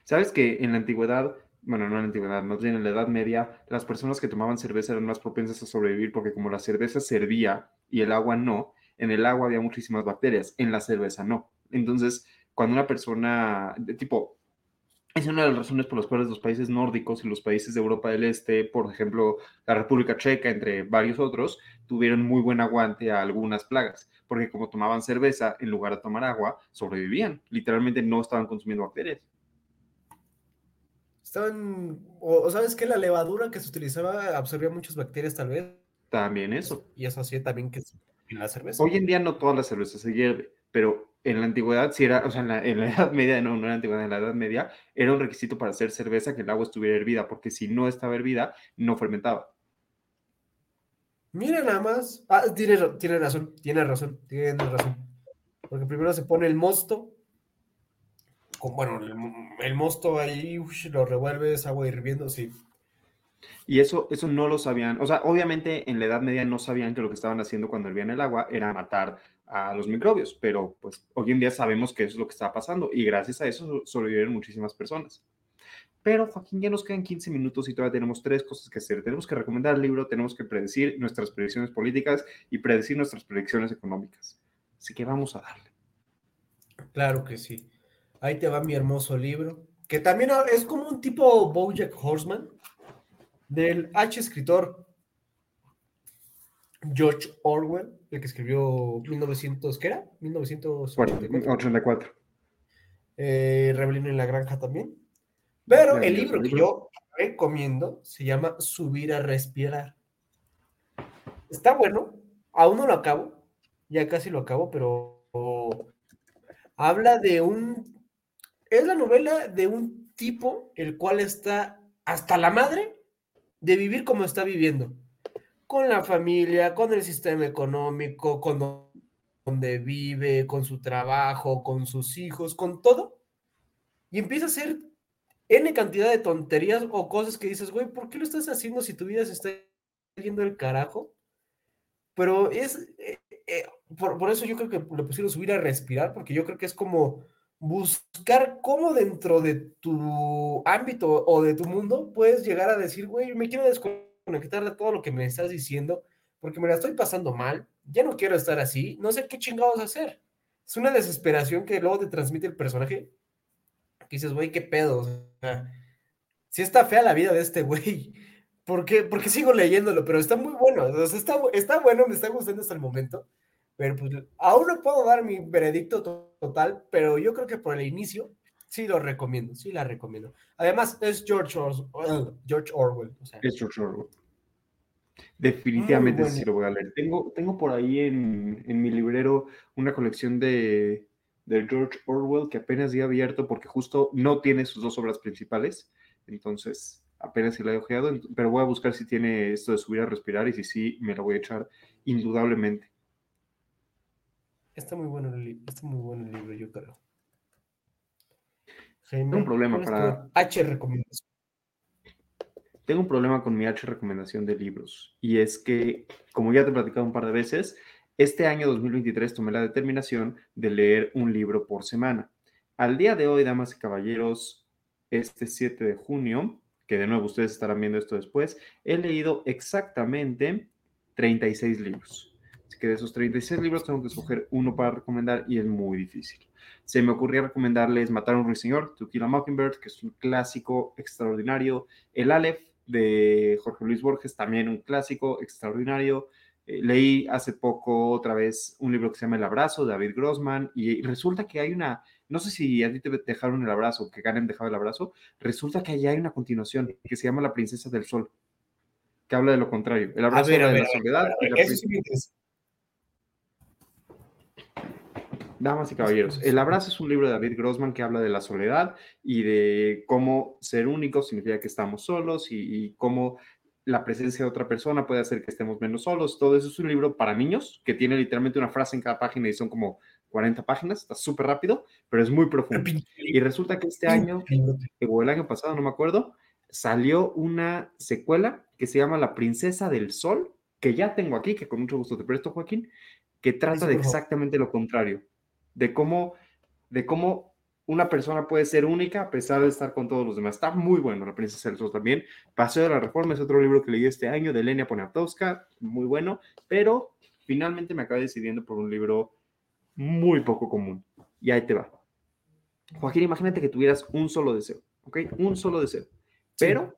¿Sabes que en la antigüedad, bueno, no en la antigüedad, más bien en la Edad Media, las personas que tomaban cerveza eran más propensas a sobrevivir porque como la cerveza servía y el agua no, en el agua había muchísimas bacterias, en la cerveza no. Entonces, cuando una persona, de tipo, es una de las razones por las cuales los países nórdicos y los países de Europa del Este, por ejemplo, la República Checa, entre varios otros, tuvieron muy buen aguante a algunas plagas, porque como tomaban cerveza en lugar de tomar agua, sobrevivían. Literalmente no estaban consumiendo bacterias. Estaban, o, sabes que la levadura que se utilizaba absorbía muchas bacterias tal vez. También eso. Y eso hacía también que en la cerveza. Hoy en día no toda la cerveza se hierve, pero en la antigüedad, si era, o sea, en la, (laughs) Edad Media, no, no en la antigüedad, en la Edad Media, era un requisito para hacer cerveza que el agua estuviera hervida, porque si no estaba hervida, no fermentaba. Mira nada más. Ah, tiene, tiene razón, tiene razón, tiene razón. Porque primero se pone el mosto. Bueno, el, mosto ahí lo revuelves, agua hirviendo, sí. Y eso, eso no lo sabían. O sea, obviamente en la Edad Media no sabían que lo que estaban haciendo cuando hervían el agua era matar a los microbios, pero pues hoy en día sabemos que eso es lo que está pasando y gracias a eso sobrevivieron muchísimas personas. Pero Joaquín, ya nos quedan 15 minutos y todavía tenemos tres cosas que hacer. Tenemos que recomendar el libro, tenemos que predecir nuestras predicciones políticas y predecir nuestras predicciones económicas. Así que vamos a darle. Claro que sí. Ahí te va mi hermoso libro, que también es como un tipo Bojack Horseman, del H escritor George Orwell, el que escribió 1900, ¿qué era? 1984. Eh, Rebelión en la Granja también. Pero el libro que yo recomiendo se llama Subir a Respirar. Está bueno, aún no lo acabo, ya casi lo acabo, pero habla de un... Es la novela de un tipo el cual está hasta la madre de vivir como está viviendo con la familia, con el sistema económico, con donde vive, con su trabajo, con sus hijos, con todo. Y empieza a hacer N cantidad de tonterías o cosas que dices, güey, ¿por qué lo estás haciendo si tu vida se está yendo el carajo? Pero es, eh, eh, por, por, eso yo creo que le pusieron subir a respirar, porque yo creo que es como buscar cómo dentro de tu ámbito o de tu mundo puedes llegar a decir, güey, me quiero desconectar conectar de todo lo que me estás diciendo, porque me la estoy pasando mal, ya no quiero estar así, no sé qué chingados hacer. Es una desesperación que luego te transmite el personaje, que dices, güey, qué pedo. O sea, si está fea la vida de este güey, ¿por qué? Porque sigo leyéndolo, pero está muy bueno, está, está bueno, me está gustando hasta el momento, pero pues aún no puedo dar mi veredicto total, pero yo creo que por el inicio sí lo recomiendo, sí la recomiendo. Además, es George, Orwell. George Orwell Es George Orwell. Definitivamente sí lo voy a leer. Tengo, tengo por ahí en, mi librero una colección de, George Orwell que apenas he abierto porque justo no tiene sus dos obras principales. Entonces, apenas se la he ojeado, pero voy a buscar si tiene esto de subir a respirar y si sí, me lo voy a echar indudablemente. Está muy bueno el, está muy bueno el libro, yo creo. Tengo un problema para. H recomendación. Tengo un problema con mi H recomendación de libros. Y es que, como ya te he platicado un par de veces, este año 2023 tomé la determinación de leer un libro por semana. Al día de hoy, damas y caballeros, este 7 de junio, que de nuevo ustedes estarán viendo esto después, he leído exactamente 36 libros. Que de esos 36 libros tengo que escoger uno para recomendar y es muy difícil se me ocurría recomendarles Matar a un ruiseñor, To Kill a Mockingbird, que es un clásico extraordinario. El Aleph de Jorge Luis Borges, también un clásico extraordinario. Eh, leí hace poco otra vez un libro que se llama El Abrazo de David Grossman y resulta que hay una, no sé si a ti te dejaron el abrazo, que Karen dejaba el abrazo, resulta que allá hay una continuación que se llama La Princesa del Sol, que habla de lo contrario. El abrazo de la soledad. Damas y caballeros, El abrazo es un libro de David Grossman que habla de la soledad y de cómo ser único significa que estamos solos y, cómo la presencia de otra persona puede hacer que estemos menos solos. Todo eso es un libro para niños que tiene literalmente una frase en cada página y son como 40 páginas, está súper rápido, pero es muy profundo. Y resulta que este año, o el año pasado, no me acuerdo, salió una secuela que se llama La Princesa del Sol, que ya tengo aquí, que con mucho gusto te presto, Joaquín, que trata de exactamente lo contrario de cómo, de cómo una persona puede ser única a pesar de estar con todos los demás. Está muy bueno La Princesa del Sol también. Paseo de la Reforma es otro libro que leí este año de Lenia Poniatowska, muy bueno, pero finalmente me acabé decidiendo por un libro muy poco común. Y ahí te va. Joaquín, imagínate que tuvieras un solo deseo. ¿ok? Un solo deseo. Pero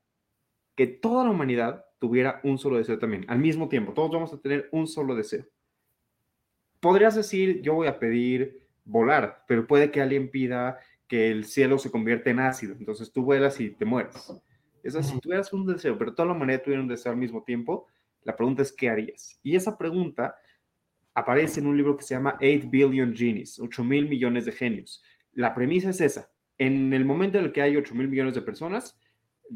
que toda la humanidad tuviera un solo deseo también, al mismo tiempo. Todos vamos a tener un solo deseo. Podrías decir, yo voy a pedir volar, pero puede que alguien pida que el cielo se convierta en ácido, entonces tú vuelas y te mueres. Eso, si tuvieras un deseo, pero toda la humanidad tuviera un deseo al mismo tiempo, la pregunta es, ¿qué harías? Y esa pregunta aparece en un libro que se llama 8 Billion Genies, 8 mil millones de genios. La premisa es esa. En el momento en el que hay 8 mil millones de personas,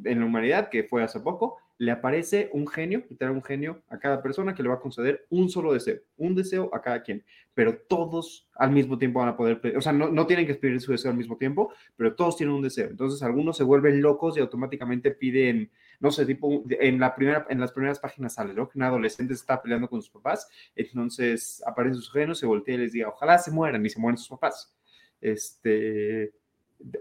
en la humanidad, que fue hace poco, le aparece un genio, literal un genio a cada persona que le va a conceder un solo deseo, un deseo a cada quien, pero todos al mismo tiempo van a poder, pedir, o sea, no, no tienen que pedir su deseo al mismo tiempo, pero todos tienen un deseo. Entonces, algunos se vuelven locos y automáticamente piden, no sé, tipo, en, la primera, en las primeras páginas sale, ¿no? Que un adolescente está peleando con sus papás, entonces aparecen sus genios, se voltea y les diga, ojalá se mueran y se mueren sus papás. Este,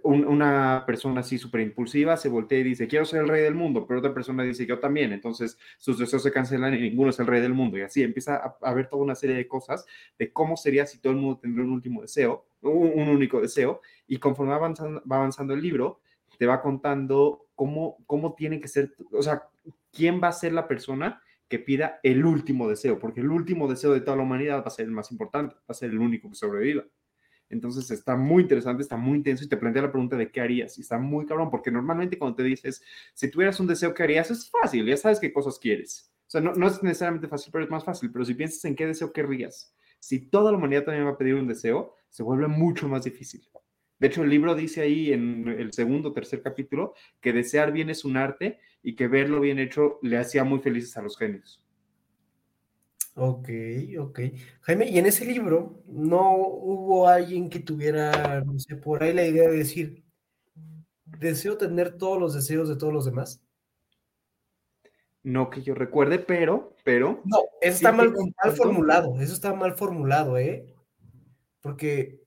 una persona así súper impulsiva se voltea y dice, quiero ser el rey del mundo, pero otra persona dice, yo también, entonces sus deseos se cancelan y ninguno es el rey del mundo. Y así empieza a, haber toda una serie de cosas de cómo sería si todo el mundo tendría un último deseo, un, único deseo, y conforme va avanzando, va avanzando el libro, te va contando cómo, cómo tiene que ser, o sea, quién va a ser la persona que pida el último deseo, porque el último deseo de toda la humanidad va a ser el más importante, va a ser el único que sobreviva. Entonces está muy interesante, está muy intenso y te plantea la pregunta de qué harías. Y está muy cabrón, porque normalmente cuando te dices, si tuvieras un deseo, ¿qué harías? Es fácil, ya sabes qué cosas quieres. O sea, no, es necesariamente fácil, pero es más fácil. Pero si piensas en qué deseo querrías, si toda la humanidad también va a pedir un deseo, se vuelve mucho más difícil. De hecho, el libro dice ahí en el segundo o tercer capítulo que desear bien es un arte y que verlo bien hecho le hacía muy felices a los genios. Ok, ok. Jaime, y en ese libro no hubo alguien que tuviera, no sé, por ahí la idea de decir, deseo tener todos los deseos de todos los demás. No que yo recuerde, pero, pero. No, eso está mal, mal formulado, eso está mal formulado, ¿eh? Porque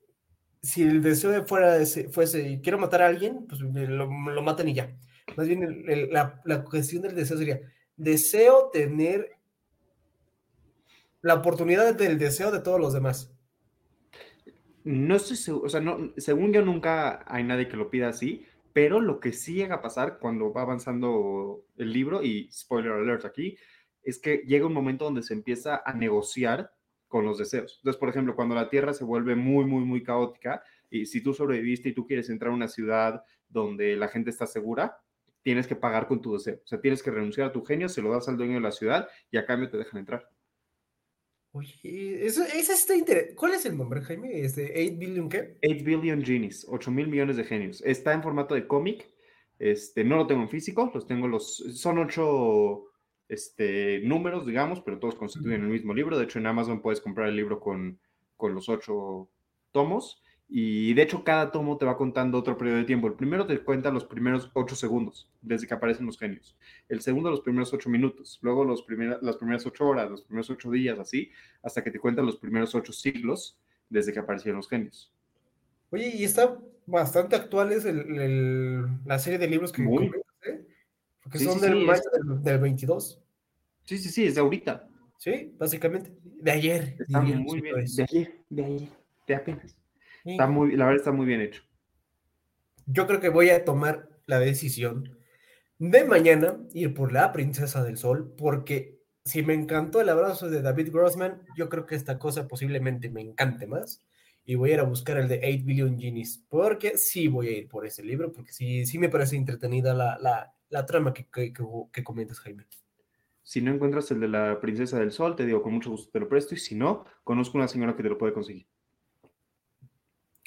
si el deseo de fuera fuese, quiero matar a alguien, pues lo, lo matan y ya. Más bien la, la cuestión del deseo sería, deseo tener la oportunidad del deseo de todos los demás. No estoy seguro, o sea, no, según yo nunca hay nadie que lo pida así, pero lo que sí llega a pasar cuando va avanzando el libro, y spoiler alert aquí, es que llega un momento donde se empieza a negociar con los deseos. Entonces, por ejemplo, cuando la Tierra se vuelve muy, muy, muy caótica, y si tú sobreviviste y tú quieres entrar a una ciudad donde la gente está segura, tienes que pagar con tu deseo. O sea, tienes que renunciar a tu genio, se lo das al dueño de la ciudad y a cambio te dejan entrar. Oye, eso, está interesante. ¿Cuál es el nombre, Jaime? ¿Este 8 billion qué? 8 billion genies, 8 mil millones de genios. Está en formato de cómic. Este, no lo tengo en físico, los tengo los. Son ocho este, números, digamos, pero todos constituyen el mismo libro. De hecho, en Amazon puedes comprar el libro con, con los ocho tomos. Y de hecho, cada tomo te va contando otro periodo de tiempo. El primero te cuenta los primeros ocho segundos, desde que aparecen los genios. El segundo, los primeros ocho minutos. Luego, los las primeras ocho horas, los primeros ocho días, así, hasta que te cuentan los primeros ocho siglos, desde que aparecieron los genios. Oye, y está bastante actual es la serie de libros que Muy. ¿eh? Porque son del, del, 22. Sí, sí, sí, es de ahorita. Sí, básicamente. De ayer. Está muy bien. De ayer, de ayer, de apenas. Está muy, la verdad está muy bien hecho. Yo creo que voy a tomar la decisión de mañana ir por la Princesa del Sol, porque si me encantó el abrazo de David Grossman, yo creo que esta cosa posiblemente me encante más. Y voy a ir a buscar el de 8 Billion Genies, porque sí voy a ir por ese libro, porque sí, sí me parece entretenida la, la, la trama que, que, que, comentas, Jaime. Si no encuentras el de la Princesa del Sol, te digo, con mucho gusto te lo presto, y si no, conozco una señora que te lo puede conseguir.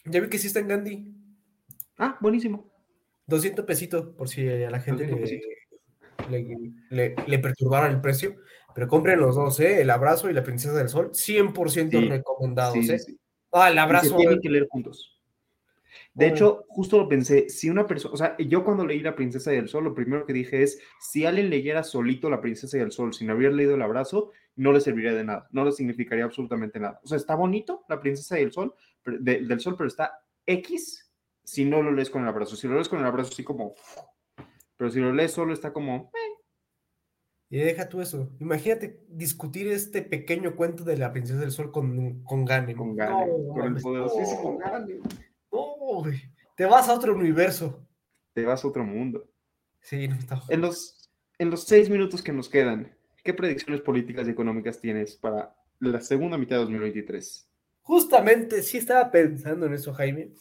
Ya vi que sí está en Gandhi. Ah, buenísimo. 200 pesitos, por si a la gente le, le, perturbara el precio. Pero compren los dos, ¿eh? El abrazo y la princesa del sol, 100% recomendados, ¿eh? Ah, el abrazo. tienen que leer juntos. De hecho, justo lo pensé, si una persona, o sea, yo cuando leí La Princesa del Sol, lo primero que dije es, si alguien leyera solito La Princesa del Sol sin haber leído El Abrazo, no le serviría de nada, no le significaría absolutamente nada. O sea, está bonito La Princesa del Sol, del Sol, pero está X si no lo lees con el abrazo. Si lo lees con el abrazo, sí como, pero si lo lees solo está como... Eh. Y deja tú eso. Imagínate discutir este pequeño cuento de la princesa del sol con, con Gane. Con Gane, con el poderosísimo Te vas a otro universo. te vas a otro mundo. Sí, no está. En los, en los seis minutos que nos quedan, ¿qué predicciones políticas y económicas tienes para la segunda mitad de 2023? Justamente sí estaba pensando en eso, Jaime.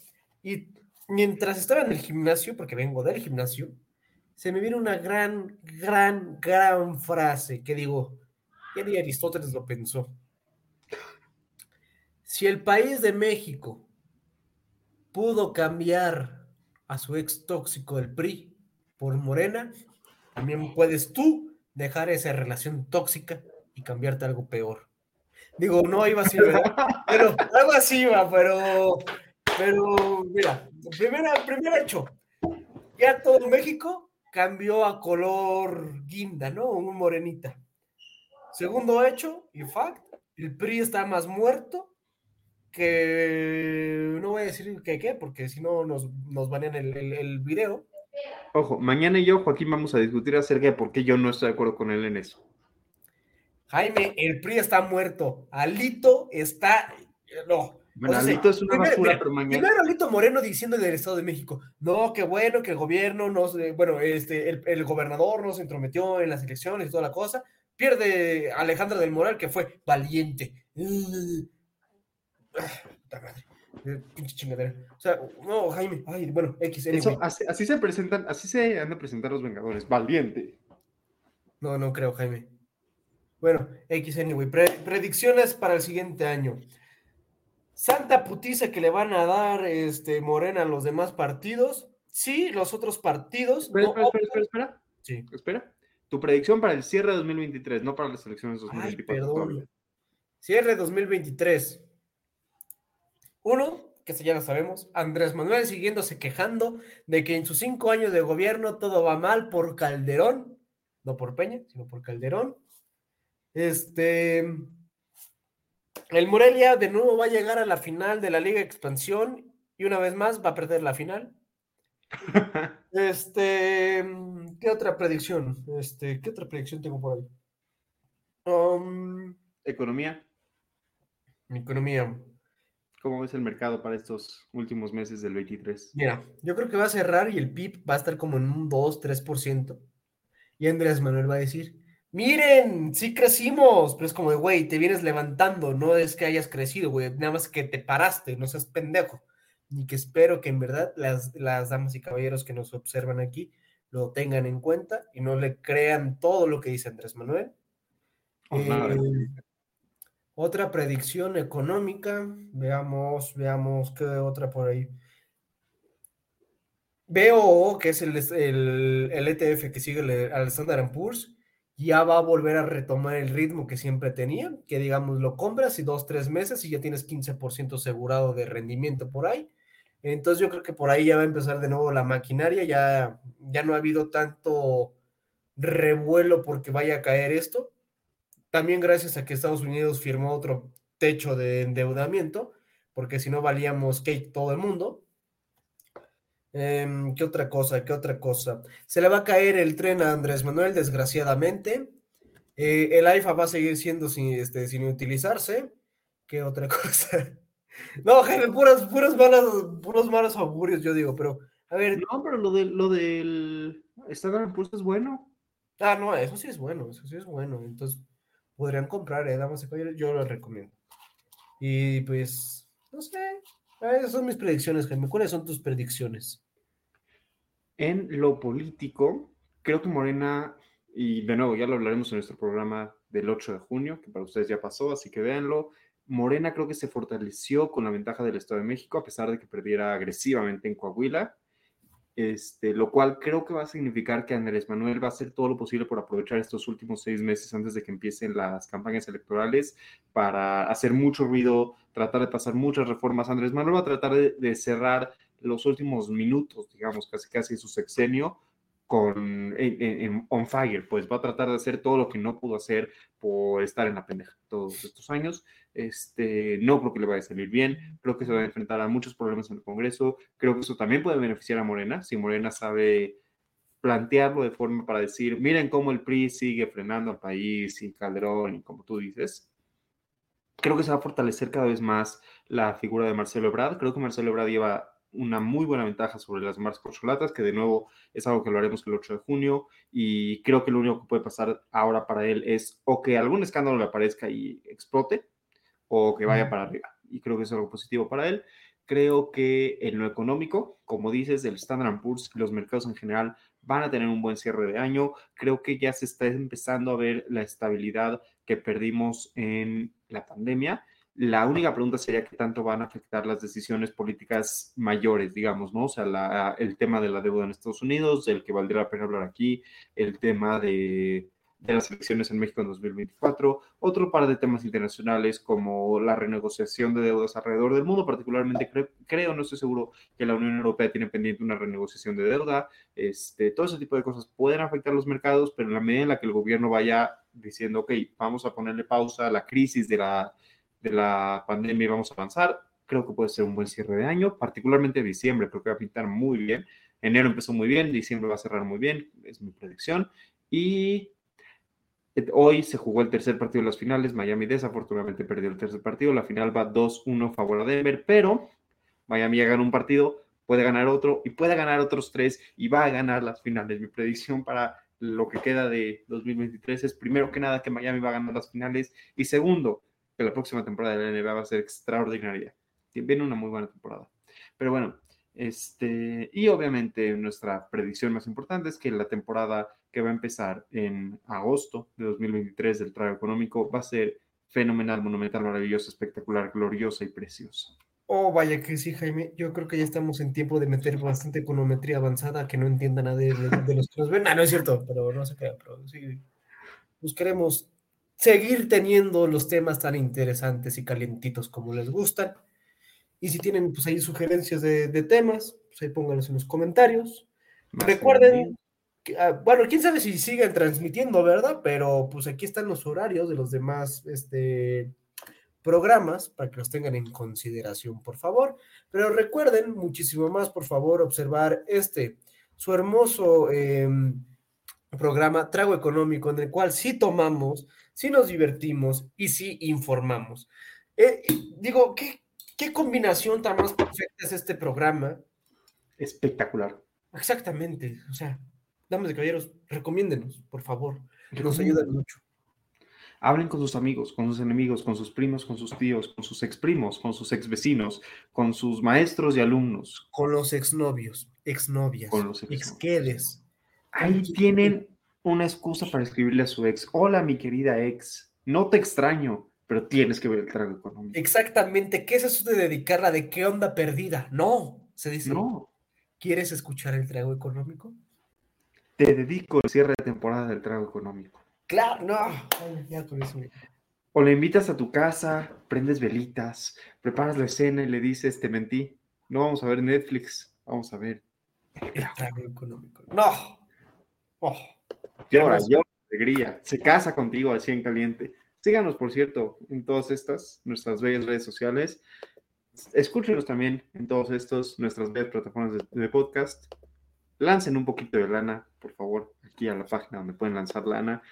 Y mientras estaba en el gimnasio, porque vengo del gimnasio, se me viene una gran, gran, gran frase que digo, ya ni Aristóteles lo pensó. Si el país de México pudo cambiar a su ex tóxico el PRI por Morena, también puedes tú dejar esa relación tóxica y cambiarte a algo peor. Digo, no iba así, ¿verdad? (laughs) Pero algo así iba, pero, pero mira, primera, primer hecho, ya todo México cambió a color guinda, ¿no? Un morenita. Segundo hecho, y fact, el PRI está más muerto que no voy a decir que qué, porque si no nos, nos banean el, el, el, video. Ojo, mañana y yo, Joaquín, vamos a discutir acerca de por qué yo no estoy de acuerdo con él en eso. Jaime, el PRI está muerto. Alito está. No. Bueno, o sea, Alito es una primero, basura, mira, pero mañana. Primero Alito Moreno diciendo del Estado de México, no, qué bueno que el gobierno nos, bueno, este, el, el gobernador nos entrometió en las elecciones y toda la cosa. Pierde Alejandra del Moral, que fue valiente. Puta madre. Pinche chingadera. O sea, no, Jaime. Ay, bueno, X. Eso, así, así, se presentan, así se han de presentar los Vengadores. Valiente. No, no creo, Jaime. Bueno, X anyway. Pre predicciones para el siguiente año. Santa putiza que le van a dar este, Morena a los demás partidos. Sí, los otros partidos. Espera, no, espera, espera, espera, Sí. Espera. Tu predicción para el cierre de 2023, no para las elecciones de 2024. Ay, perdón. Cierre 2023. Uno, que ya lo sabemos, Andrés Manuel siguiéndose quejando de que en sus cinco años de gobierno todo va mal por Calderón, no por Peña, sino por Calderón. Este, el Morelia de nuevo va a llegar a la final de la Liga Expansión y una vez más va a perder la final. (laughs) Este, ¿qué otra predicción? Este, ¿qué otra predicción tengo por ahí? Um, economía. Economía. ¿Cómo ves el mercado para estos últimos meses del 23? Mira, yo creo que va a cerrar y el PIB va a estar como en un 2, 3%. Y Andrés Manuel va a decir, miren, sí crecimos, pero es como de, güey, te vienes levantando, no es que hayas crecido, güey, nada más que te paraste, no seas pendejo. Y que espero que en verdad las, las damas y caballeros que nos observan aquí lo tengan en cuenta y no le crean todo lo que dice Andrés Manuel. Oh, eh, otra predicción económica, veamos, veamos qué otra por ahí. Veo que es el, el, ETF que sigue el, al Standard Poor's, ya va a volver a retomar el ritmo que siempre tenía, que digamos lo compras y dos, tres meses y ya tienes 15% asegurado de rendimiento por ahí. Entonces yo creo que por ahí ya va a empezar de nuevo la maquinaria, ya, ya no ha habido tanto revuelo porque vaya a caer esto. También gracias a que Estados Unidos firmó otro techo de endeudamiento, porque si no valíamos cake todo el mundo. Eh, ¿Qué otra cosa? ¿Qué otra cosa? Se le va a caer el tren a Andrés Manuel, desgraciadamente. Eh, el AIFA va a seguir siendo sin, este, sin utilizarse. ¿Qué otra (laughs) cosa? No, jefe, puros, puros, malos, puros malos augurios, yo digo, pero a ver. No, pero lo, de, lo del Standard Poor's es bueno. Ah, no, eso sí es bueno, eso sí es bueno. Entonces, podrían comprar, ¿eh? Damas y caballeros, yo lo recomiendo. Y pues, no sé, esas son mis predicciones, Jaime. ¿Cuáles son tus predicciones? En lo político, creo que Morena, y de nuevo, ya lo hablaremos en nuestro programa del 8 de junio, que para ustedes ya pasó, así que véanlo. Morena creo que se fortaleció con la ventaja del Estado de México, a pesar de que perdiera agresivamente en Coahuila. Este, lo cual creo que va a significar que Andrés Manuel va a hacer todo lo posible por aprovechar estos últimos seis meses antes de que empiecen las campañas electorales para hacer mucho ruido, tratar de pasar muchas reformas. Andrés Manuel va a tratar de, de cerrar los últimos minutos, digamos, casi casi su sexenio con en, en, on fire, pues va a tratar de hacer todo lo que no pudo hacer por estar en la pendeja todos estos años. Este, no creo que le vaya a salir bien, creo que se va a enfrentar a muchos problemas en el Congreso, creo que eso también puede beneficiar a Morena, si Morena sabe plantearlo de forma para decir, miren cómo el PRI sigue frenando al país y Calderón y como tú dices. Creo que se va a fortalecer cada vez más la figura de Marcelo Ebrard. Creo que Marcelo Ebrard lleva una muy buena ventaja sobre las marcas corcholatas, que de nuevo es algo que lo haremos el 8 de junio y creo que lo único que puede pasar ahora para él es o que algún escándalo le aparezca y explote o que vaya para arriba. Y creo que es algo positivo para él. Creo que en lo económico, como dices, el Standard Poor's y los mercados en general van a tener un buen cierre de año. Creo que ya se está empezando a ver la estabilidad que perdimos en la pandemia la única pregunta sería qué tanto van a afectar las decisiones políticas mayores, digamos, ¿no? O sea, el tema de la deuda en Estados Unidos, el que valdría la pena hablar aquí, el tema de, las elecciones en México en 2024, otro par de temas internacionales como la renegociación de deudas alrededor del mundo, particularmente creo, no estoy seguro que la Unión Europea tiene pendiente una renegociación de deuda, este, todo ese tipo de cosas pueden afectar los mercados, pero en la medida en la que el gobierno vaya diciendo, ok, vamos a ponerle pausa a la crisis de la de la pandemia y vamos a avanzar. Creo que puede ser un buen cierre de año, particularmente diciembre, creo que va a pintar muy bien. Enero empezó muy bien, diciembre va a cerrar muy bien, es mi predicción. Y hoy se jugó el tercer partido de las finales, Miami desafortunadamente perdió el tercer partido, la final va 2-1 a favor de Denver, pero Miami ya ganó un partido, puede ganar otro y puede ganar otros tres y va a ganar las finales. Mi predicción para lo que queda de 2023 es primero que nada que Miami va a ganar las finales y segundo, que la próxima temporada de la NBA va a ser extraordinaria. Viene una muy buena temporada. Pero bueno, este, y obviamente nuestra predicción más importante es que la temporada que va a empezar en agosto de 2023 del trago económico va a ser fenomenal, monumental, maravillosa, espectacular, gloriosa y preciosa. Oh, vaya que sí, Jaime. Yo creo que ya estamos en tiempo de meter bastante econometría avanzada que no entienda nadie de, los que nos ven. Ah, no es cierto, pero no se queda, pero sí. Buscaremos seguir teniendo los temas tan interesantes y calientitos como les gustan. Y si tienen pues ahí sugerencias de, temas, pues ahí pónganlos en los comentarios. Recuerden, ah, bueno, quién sabe si siguen transmitiendo, ¿verdad? Pero pues aquí están los horarios de los demás este, programas para que los tengan en consideración, por favor. Pero recuerden muchísimo más, por favor, observar este, su hermoso em, programa Trago Económico, en el cual sí tomamos si nos divertimos y si informamos. Eh, digo, ¿qué, ¿qué combinación tan más perfecta es este programa? Espectacular. Exactamente. O sea, damas de caballeros, recomiéndenos, por favor. Nos ayudan mucho. Hablen con sus amigos, con sus enemigos, con sus primos, con sus tíos, con sus exprimos, con sus exvecinos, con sus maestros y alumnos. Con los exnovios, exnovias, con los exquedes. Ahí tienen una excusa para escribirle a su ex, hola mi querida ex, no te extraño, pero tienes que ver el trago económico. Exactamente, ¿qué es eso de dedicarla de qué onda perdida? No, se dice. No. ¿Quieres escuchar el trago económico? Te dedico el cierre de temporada del trago económico. Claro, no, ya con eso. O le invitas a tu casa, prendes velitas, preparas la escena y le dices, te mentí, no vamos a ver Netflix, vamos a ver el trago económico. No. Oh. Llora, llora, alegría. Se casa contigo así en caliente. Síganos, por cierto, en todas estas, nuestras bellas redes sociales. Escúchenos también en todos estos, nuestras bellas plataformas de, podcast. Lancen un poquito de lana, por favor, aquí a la página donde pueden lanzar lana.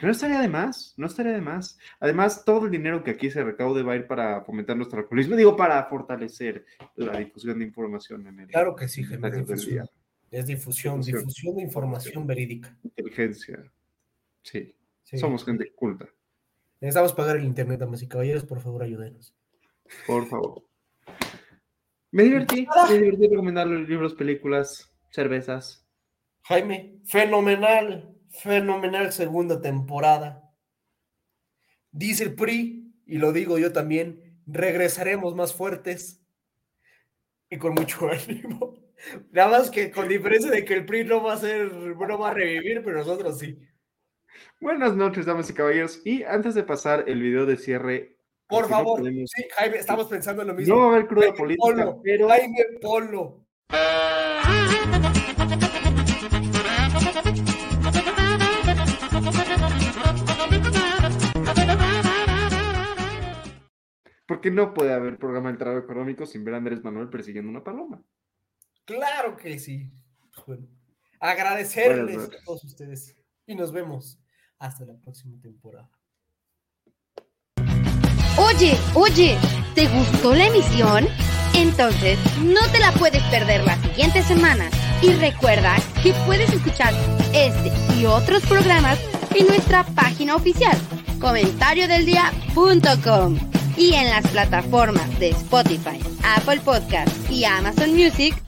no estaría de más, no estaría de más. Además, todo el dinero que aquí se recaude va a ir para fomentar nuestro alcoholismo, digo, para fortalecer la difusión de información en el Claro que sí, difusión. Es difusión, difusión, de información verídica. Inteligencia. Sí. Somos gente culta. Necesitamos pagar el internet, damas y caballeros. Por favor, ayúdenos. Por favor. Me divertí. Me divertí recomendarle libros, películas, cervezas. Jaime, fenomenal. Fenomenal segunda temporada. Dice el PRI, y lo digo yo también, regresaremos más fuertes y con mucho (laughs) ánimo. Nada más que con diferencia de que el PRI no va a ser, no va a revivir, pero nosotros sí. Buenas noches, damas y caballeros. Y antes de pasar el video de cierre. Por favor, sí, Jaime, estamos pensando en lo mismo. No va a haber cruda política, pero. Jaime Polo. Porque no puede haber programa de trabajo económico sin ver a Andrés Manuel persiguiendo una paloma. Claro que sí. Bueno, agradecerles a todos ustedes y nos vemos hasta la próxima temporada. Oye, oye, ¿te gustó la emisión? Entonces, no te la puedes perder la siguiente semana. Y recuerda que puedes escuchar este y otros programas en nuestra página oficial, comentariodeldia.com y en las plataformas de Spotify, Apple Podcast y Amazon Music.